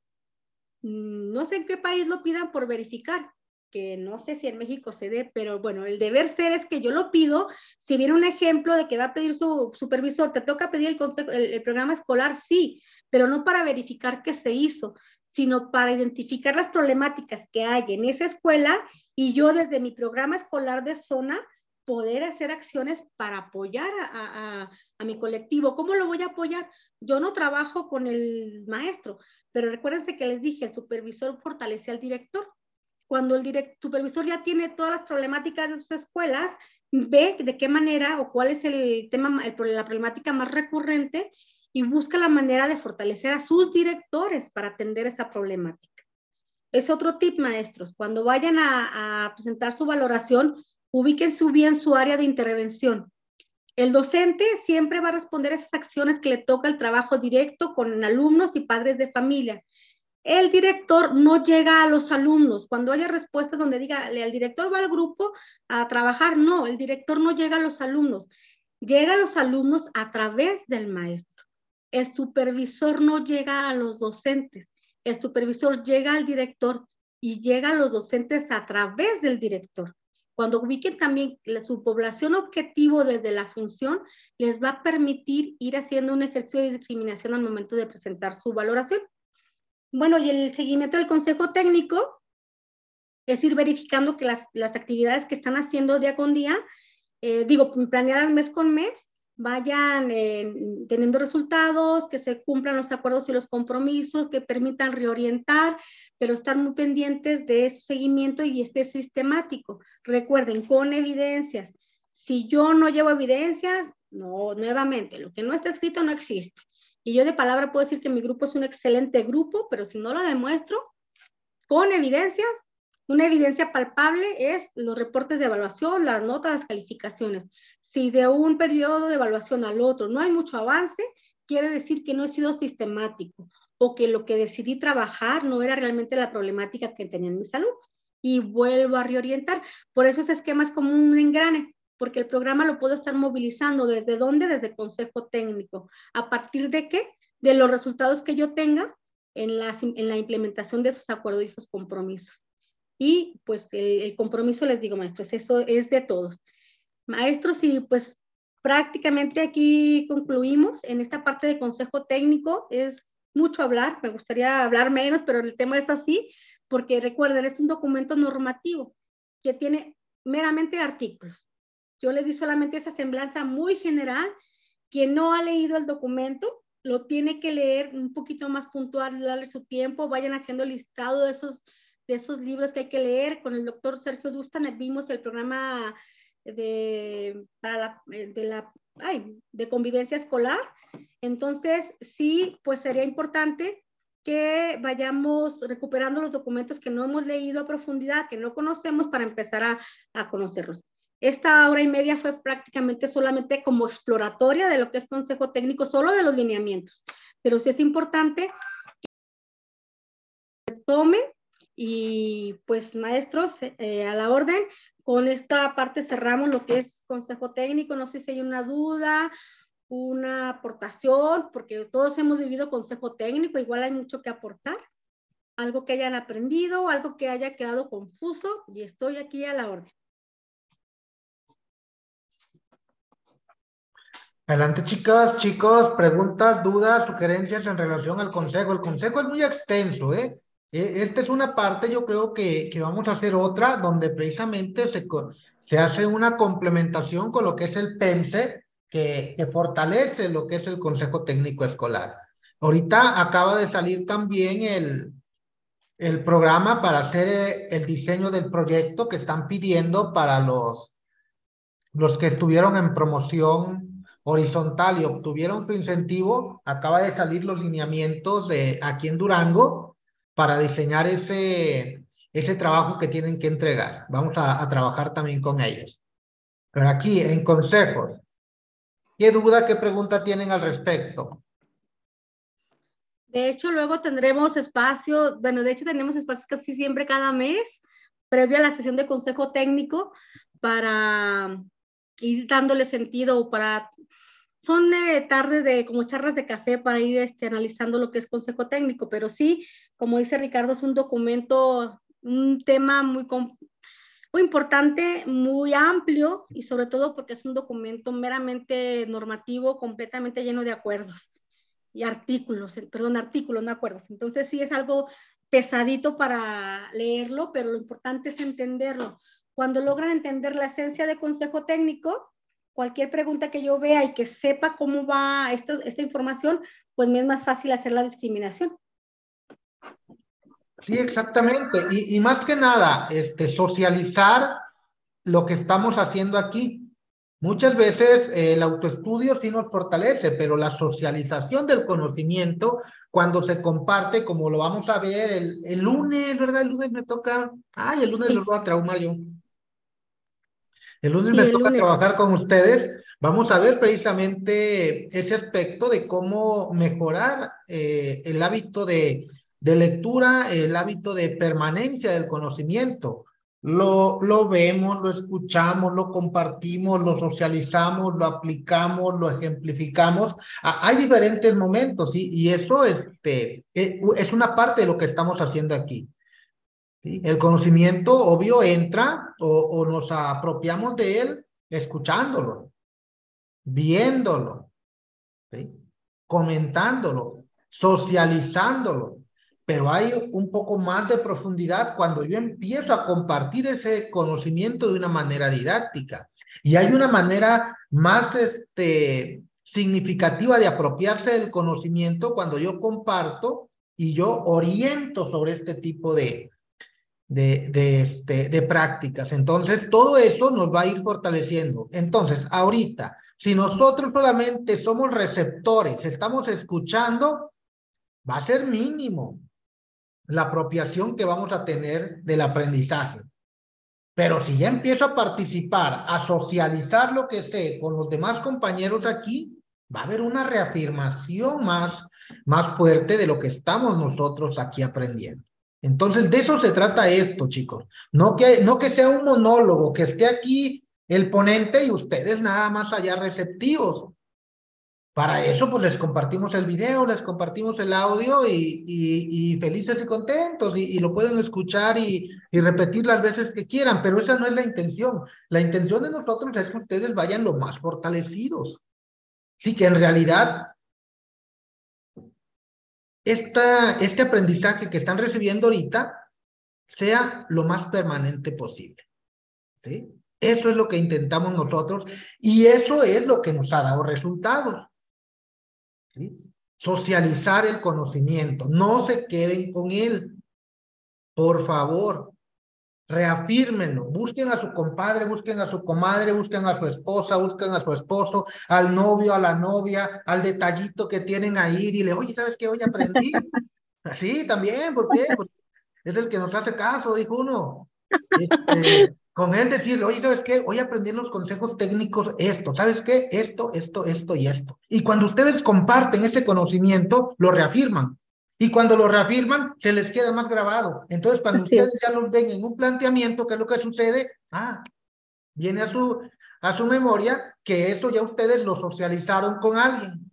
Mm, no sé en qué país lo pidan por verificar, que no sé si en México se dé, pero bueno, el deber ser es que yo lo pido. Si viene un ejemplo de que va a pedir su supervisor, te toca pedir el, consejo, el, programa escolar, sí, pero no para verificar qué se hizo, sino para identificar las problemáticas que hay en esa escuela y yo desde mi programa escolar de zona poder hacer acciones para apoyar a, a, mi colectivo. ¿Cómo lo voy a apoyar? Yo no trabajo con el maestro, pero recuérdense que les dije, el supervisor fortalece al director cuando el supervisor ya tiene todas las problemáticas de sus escuelas, ve de qué manera o cuál es el tema, la problemática más recurrente y busca la manera de fortalecer a sus directores para atender esa problemática. Es otro tip, maestros. Cuando vayan a, presentar su valoración, ubiquen su bien su área de intervención. El docente siempre va a responder a esas acciones que le toca el trabajo directo con alumnos y padres de familia el director no llega a los alumnos. Cuando haya respuestas donde diga, el director va al grupo a trabajar, no, el director no llega a los alumnos. Llega a los alumnos a través del maestro. El supervisor no llega a los docentes. El supervisor llega al director y llega a los docentes a través del director. Cuando ubiquen también su población objetivo desde la función, les va a permitir ir haciendo un ejercicio de discriminación al momento de presentar su valoración. Bueno, y el seguimiento del consejo técnico es ir verificando que las, las actividades que están haciendo día con día, eh, digo, planeadas mes con mes, vayan eh, teniendo resultados, que se cumplan los acuerdos y los compromisos, que permitan reorientar, pero estar muy pendientes de su seguimiento y este sistemático. Recuerden, con evidencias. Si yo no llevo evidencias, no, nuevamente, lo que no está escrito no existe. Y yo de palabra puedo decir que mi grupo es un excelente grupo, pero si no lo demuestro con evidencias, una evidencia palpable es los reportes de evaluación, las notas, las calificaciones. Si de un periodo de evaluación al otro no hay mucho avance, quiere decir que no he sido sistemático o que lo que decidí trabajar no era realmente la problemática que tenían mis alumnos. Y vuelvo a reorientar. Por eso ese esquema es como un engrane porque el programa lo puedo estar movilizando. ¿Desde dónde? Desde el consejo técnico. ¿A partir de qué? De los resultados que yo tenga en la, en la implementación de esos acuerdos y esos compromisos. Y pues el, compromiso, les digo, maestros, eso es de todos. Maestros, y pues prácticamente aquí concluimos en esta parte de consejo técnico. Es mucho hablar, me gustaría hablar menos, pero el tema es así, porque recuerden, es un documento normativo que tiene meramente artículos. Yo les di solamente esa semblanza muy general. Quien no ha leído el documento, lo tiene que leer un poquito más puntual, darle su tiempo, vayan haciendo listado de esos, de esos libros que hay que leer. Con el doctor Sergio Dustan vimos el programa de, para la, de, la, ay, de convivencia escolar. Entonces, sí, pues sería importante que vayamos recuperando los documentos que no hemos leído a profundidad, que no conocemos para empezar a, a conocerlos. Esta hora y media fue prácticamente solamente como exploratoria de lo que es consejo técnico, solo de los lineamientos. Pero sí es importante que tomen y pues maestros, eh, a la orden, con esta parte cerramos lo que es consejo técnico. No sé si hay una duda, una aportación, porque todos hemos vivido consejo técnico, igual hay mucho que aportar. Algo que hayan aprendido, algo que haya quedado confuso y estoy aquí a la orden. Adelante, chicas, chicos, preguntas, dudas, sugerencias en relación al consejo. El consejo es muy extenso, ¿eh? E, esta es una parte, yo creo que, que vamos a hacer otra, donde precisamente se, se hace una complementación con lo que es el PEMSE, que, que fortalece lo que es el Consejo Técnico Escolar. Ahorita acaba de salir también el, el programa para hacer eh, el diseño del proyecto que están pidiendo para los, los que estuvieron en promoción horizontal y obtuvieron su incentivo, acaba de salir los lineamientos de aquí en Durango para diseñar ese, ese trabajo que tienen que entregar. Vamos a, a trabajar también con ellos. Pero aquí, en consejos, ¿qué duda, qué pregunta tienen al respecto? De hecho, luego tendremos espacio, bueno, de hecho tenemos espacios casi siempre cada mes, previo a la sesión de consejo técnico, para ir dándole sentido para son eh, tardes de como charlas de café para ir este, analizando lo que es consejo técnico, pero sí, como dice Ricardo, es un documento, un tema muy, muy importante, muy amplio y sobre todo porque es un documento meramente normativo, completamente lleno de acuerdos y artículos, perdón, artículos, no acuerdos. Entonces sí es algo pesadito para leerlo, pero lo importante es entenderlo. Cuando logran entender la esencia de consejo técnico, cualquier pregunta que yo vea y que sepa cómo va esto, esta información, pues me es más fácil hacer la discriminación. Sí, exactamente. Y, y más que nada, este, socializar lo que estamos haciendo aquí. Muchas veces eh, el autoestudio sí nos fortalece, pero la socialización del conocimiento, cuando se comparte, como lo vamos a ver el, el lunes, ¿verdad? El lunes me toca, ay, el lunes sí. lo voy a traumar yo. El lunes me toca lunes. trabajar con ustedes. Vamos a ver precisamente ese aspecto de cómo mejorar eh, el hábito de, de, lectura, el hábito de permanencia del conocimiento. Lo, lo vemos, lo escuchamos, lo compartimos, lo socializamos, lo aplicamos, lo ejemplificamos. Hay diferentes momentos y, y eso este, eh, es una parte de lo que estamos haciendo aquí. El conocimiento, obvio, entra o, nos apropiamos de él escuchándolo, viéndolo, comentándolo, socializándolo. Pero hay un poco más de profundidad cuando yo empiezo a compartir ese conocimiento de una manera didáctica. Y hay una manera más este, significativa de apropiarse del conocimiento cuando yo comparto y yo oriento sobre este tipo de, de, de, este, de prácticas. Entonces, todo eso nos va a ir fortaleciendo. Entonces, ahorita, si nosotros solamente somos receptores, estamos escuchando, va a ser mínimo la apropiación que vamos a tener del aprendizaje. Pero si ya empiezo a participar, a socializar lo que sé con los demás compañeros aquí, va a haber una reafirmación más, más fuerte de lo que estamos nosotros aquí aprendiendo. Entonces, de eso se trata esto, chicos. No que, no que sea un monólogo, que esté aquí el ponente y ustedes nada más allá receptivos. Para eso, pues les compartimos el video, les compartimos el audio y, y, y felices y contentos y, y, lo pueden escuchar y, repetir las veces que quieran, pero esa no es la intención. La intención de nosotros es que ustedes vayan lo más fortalecidos. Sí, que en realidad esta, este aprendizaje que están recibiendo ahorita sea lo más permanente posible. ¿sí? Eso es lo que intentamos nosotros y eso es lo que nos ha dado resultados. ¿sí? Socializar el conocimiento, no se queden con él. Por favor, reafírmenlo, busquen a su compadre, busquen a su comadre, busquen a su esposa, busquen a su esposo, al novio, a la novia, al detallito que tienen ahí, dile, oye, ¿sabes qué? Hoy aprendí Sí, también, ¿por qué? Porque es el que nos hace caso, dijo uno. Este, con él decirle, oye, ¿sabes qué? Hoy aprendí en los consejos técnicos esto, ¿sabes qué? Esto, esto, esto y esto. Y cuando ustedes comparten ese conocimiento, lo reafirman. Y cuando lo reafirman, se les queda más grabado. Entonces, cuando ustedes ya los ven en un planteamiento, ¿qué es lo que sucede? Ah, viene a su, a su memoria que eso ya ustedes lo socializaron con alguien.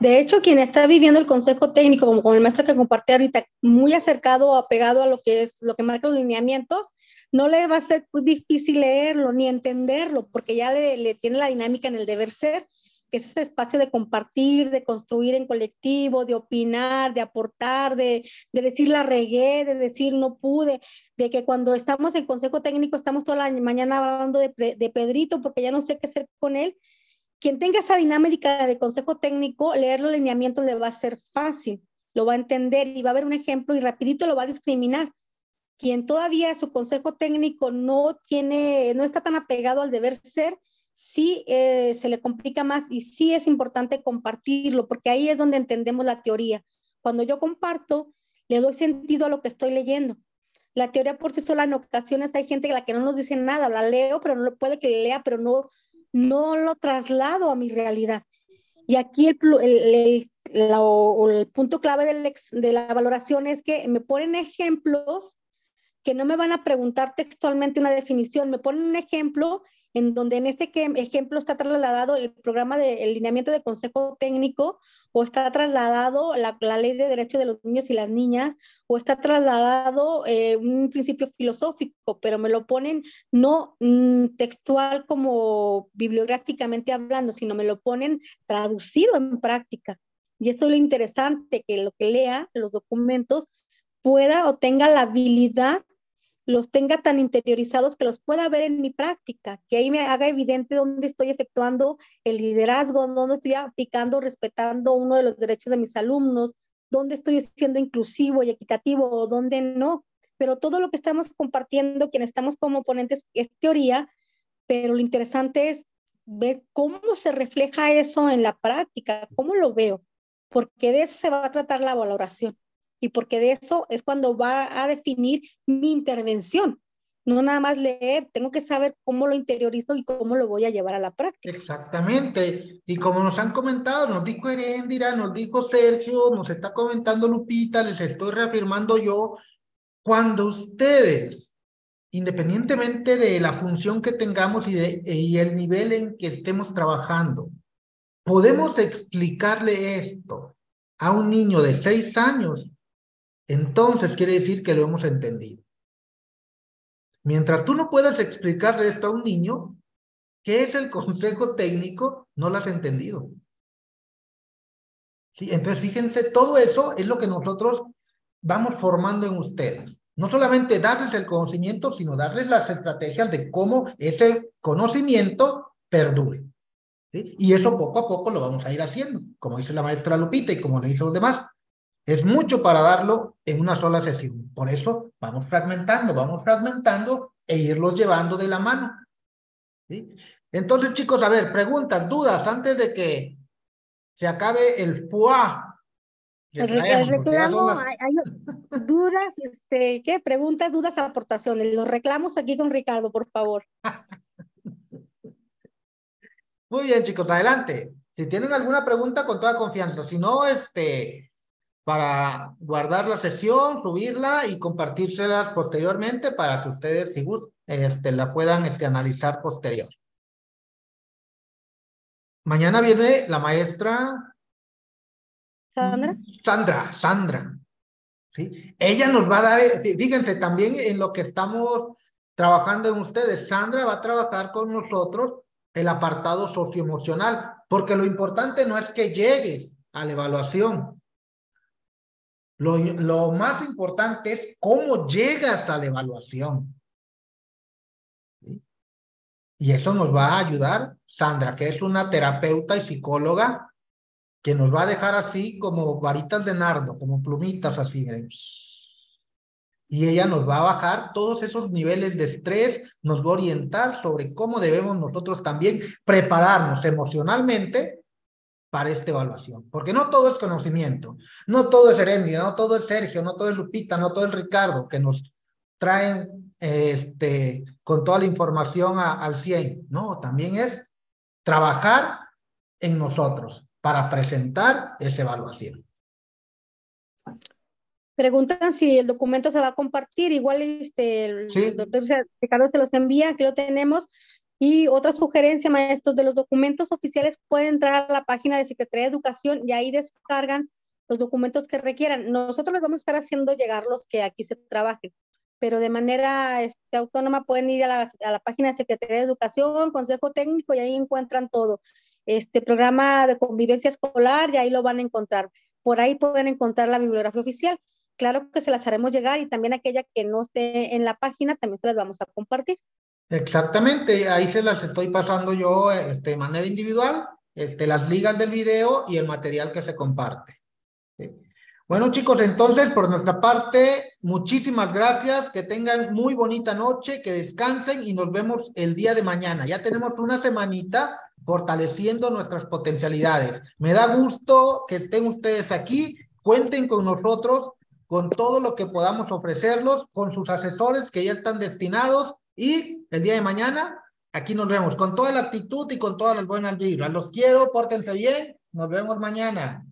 De hecho, quien está viviendo el consejo técnico, como con el maestro que compartí ahorita, muy acercado o apegado a lo que es lo que marca los lineamientos, no le va a ser pues, difícil leerlo ni entenderlo, porque ya le, le tiene la dinámica en el deber ser que es ese espacio de compartir, de construir en colectivo, de opinar, de aportar, de, de, decir la regué, de decir no pude, de que cuando estamos en consejo técnico estamos toda la mañana hablando de, de Pedrito porque ya no sé qué hacer con él. Quien tenga esa dinámica de consejo técnico, leer los lineamientos le va a ser fácil, lo va a entender y va a ver un ejemplo y rapidito lo va a discriminar. Quien todavía su consejo técnico no tiene, no está tan apegado al deber ser, sí eh, se le complica más y sí es importante compartirlo, porque ahí es donde entendemos la teoría. Cuando yo comparto, le doy sentido a lo que estoy leyendo. La teoría por sí sola en ocasiones hay gente a la que no nos dice nada, la leo, pero no puede que lea, pero no, no lo traslado a mi realidad. Y aquí el, punto clave de la valoración es que me ponen ejemplos que no me van a preguntar textualmente una definición, me ponen un ejemplo en donde en este ejemplo está trasladado el programa de el lineamiento de consejo técnico o está trasladado la, la, ley de derechos de los niños y las niñas o está trasladado eh, un principio filosófico, pero me lo ponen no mm, textual como bibliográficamente hablando, sino me lo ponen traducido en práctica. Y eso es lo interesante, que lo que lea los documentos pueda o tenga la habilidad los tenga tan interiorizados que los pueda ver en mi práctica, que ahí me haga evidente dónde estoy efectuando el liderazgo, dónde estoy aplicando, respetando uno de los derechos de mis alumnos, dónde estoy siendo inclusivo y equitativo o dónde no. Pero todo lo que estamos compartiendo, quienes estamos como ponentes, es teoría, pero lo interesante es ver cómo se refleja eso en la práctica, cómo lo veo, porque de eso se va a tratar la valoración y porque de eso es cuando va a definir mi intervención. No nada más leer, tengo que saber cómo lo interiorizo y cómo lo voy a llevar a la práctica. Exactamente. Y como nos han comentado, nos dijo Heréndira, nos dijo Sergio, nos está comentando Lupita, les estoy reafirmando yo, cuando ustedes, independientemente de la función que tengamos y, de, y el nivel en que estemos trabajando, podemos explicarle esto a un niño de seis años entonces quiere decir que lo hemos entendido. Mientras tú no puedas explicarle esto a un niño, ¿qué es el consejo técnico? No lo has entendido. Entonces, fíjense, todo eso es lo que nosotros vamos formando en ustedes. No solamente darles el conocimiento, sino darles las estrategias de cómo ese conocimiento perdure. Y eso poco a poco lo vamos a ir haciendo, como dice la maestra Lupita y como le dice los demás. Es mucho para darlo en una sola sesión. Por eso vamos fragmentando, vamos fragmentando e irlos llevando de la mano. ¿sí? Entonces, chicos, a ver, preguntas, dudas antes de que se acabe el FUA. El, reclamo, hay, dudas, este, ¿qué? Preguntas, dudas, aportaciones. Los reclamos aquí con Ricardo, por favor. Muy bien, chicos, adelante. Si tienen alguna pregunta, con toda confianza. Si no, este, para guardar la sesión, subirla y compartírselas posteriormente para que ustedes, si gustan, este, la puedan este, analizar posterior. Mañana viene la maestra Sandra. Sandra, Sandra. ¿sí? Ella nos va a dar, fíjense, también en lo que estamos trabajando en ustedes. Sandra va a trabajar con nosotros el apartado socioemocional, porque lo importante no es que llegues a la evaluación, lo, lo más importante es cómo llegas a la evaluación. Y eso nos va a ayudar Sandra, que es una terapeuta y psicóloga que nos va a dejar así como varitas de nardo, como plumitas así. Y ella nos va a bajar todos esos niveles de estrés, nos va a orientar sobre cómo debemos nosotros también prepararnos emocionalmente para esta evaluación, porque no todo es conocimiento, no todo es Herendia, no todo es Sergio, no todo es Lupita, no todo es Ricardo, que nos traen este, con toda la información al 100. No, también es trabajar en nosotros para presentar esa evaluación. Preguntan si el documento se va a compartir, igual este, el doctor Ricardo te los envía, aquí lo tenemos. Y otra sugerencia, maestros, de los documentos oficiales pueden entrar a la página de Secretaría de Educación y ahí descargan los documentos que requieran. Nosotros les vamos a estar haciendo llegar los que aquí se trabajen, pero de manera este, autónoma pueden ir a la, a la, página de Secretaría de Educación, Consejo Técnico y ahí encuentran todo. Este programa de convivencia escolar y ahí lo van a encontrar. Por ahí pueden encontrar la bibliografía oficial. Claro que se las haremos llegar y también aquella que no esté en la página también se las vamos a compartir. Exactamente, ahí se las estoy pasando yo este, de manera individual, este, las ligas del video y el material que se comparte. Bueno chicos, entonces por nuestra parte, muchísimas gracias, que tengan muy bonita noche, que descansen y nos vemos el día de mañana. Ya tenemos una semanita fortaleciendo nuestras potencialidades. Me da gusto que estén ustedes aquí, cuenten con nosotros, con todo lo que podamos ofrecerlos, con sus asesores que ya están destinados y el día de mañana, aquí nos vemos con toda la actitud y con todas las buenas vibras. Los quiero, pórtense bien. Nos vemos mañana.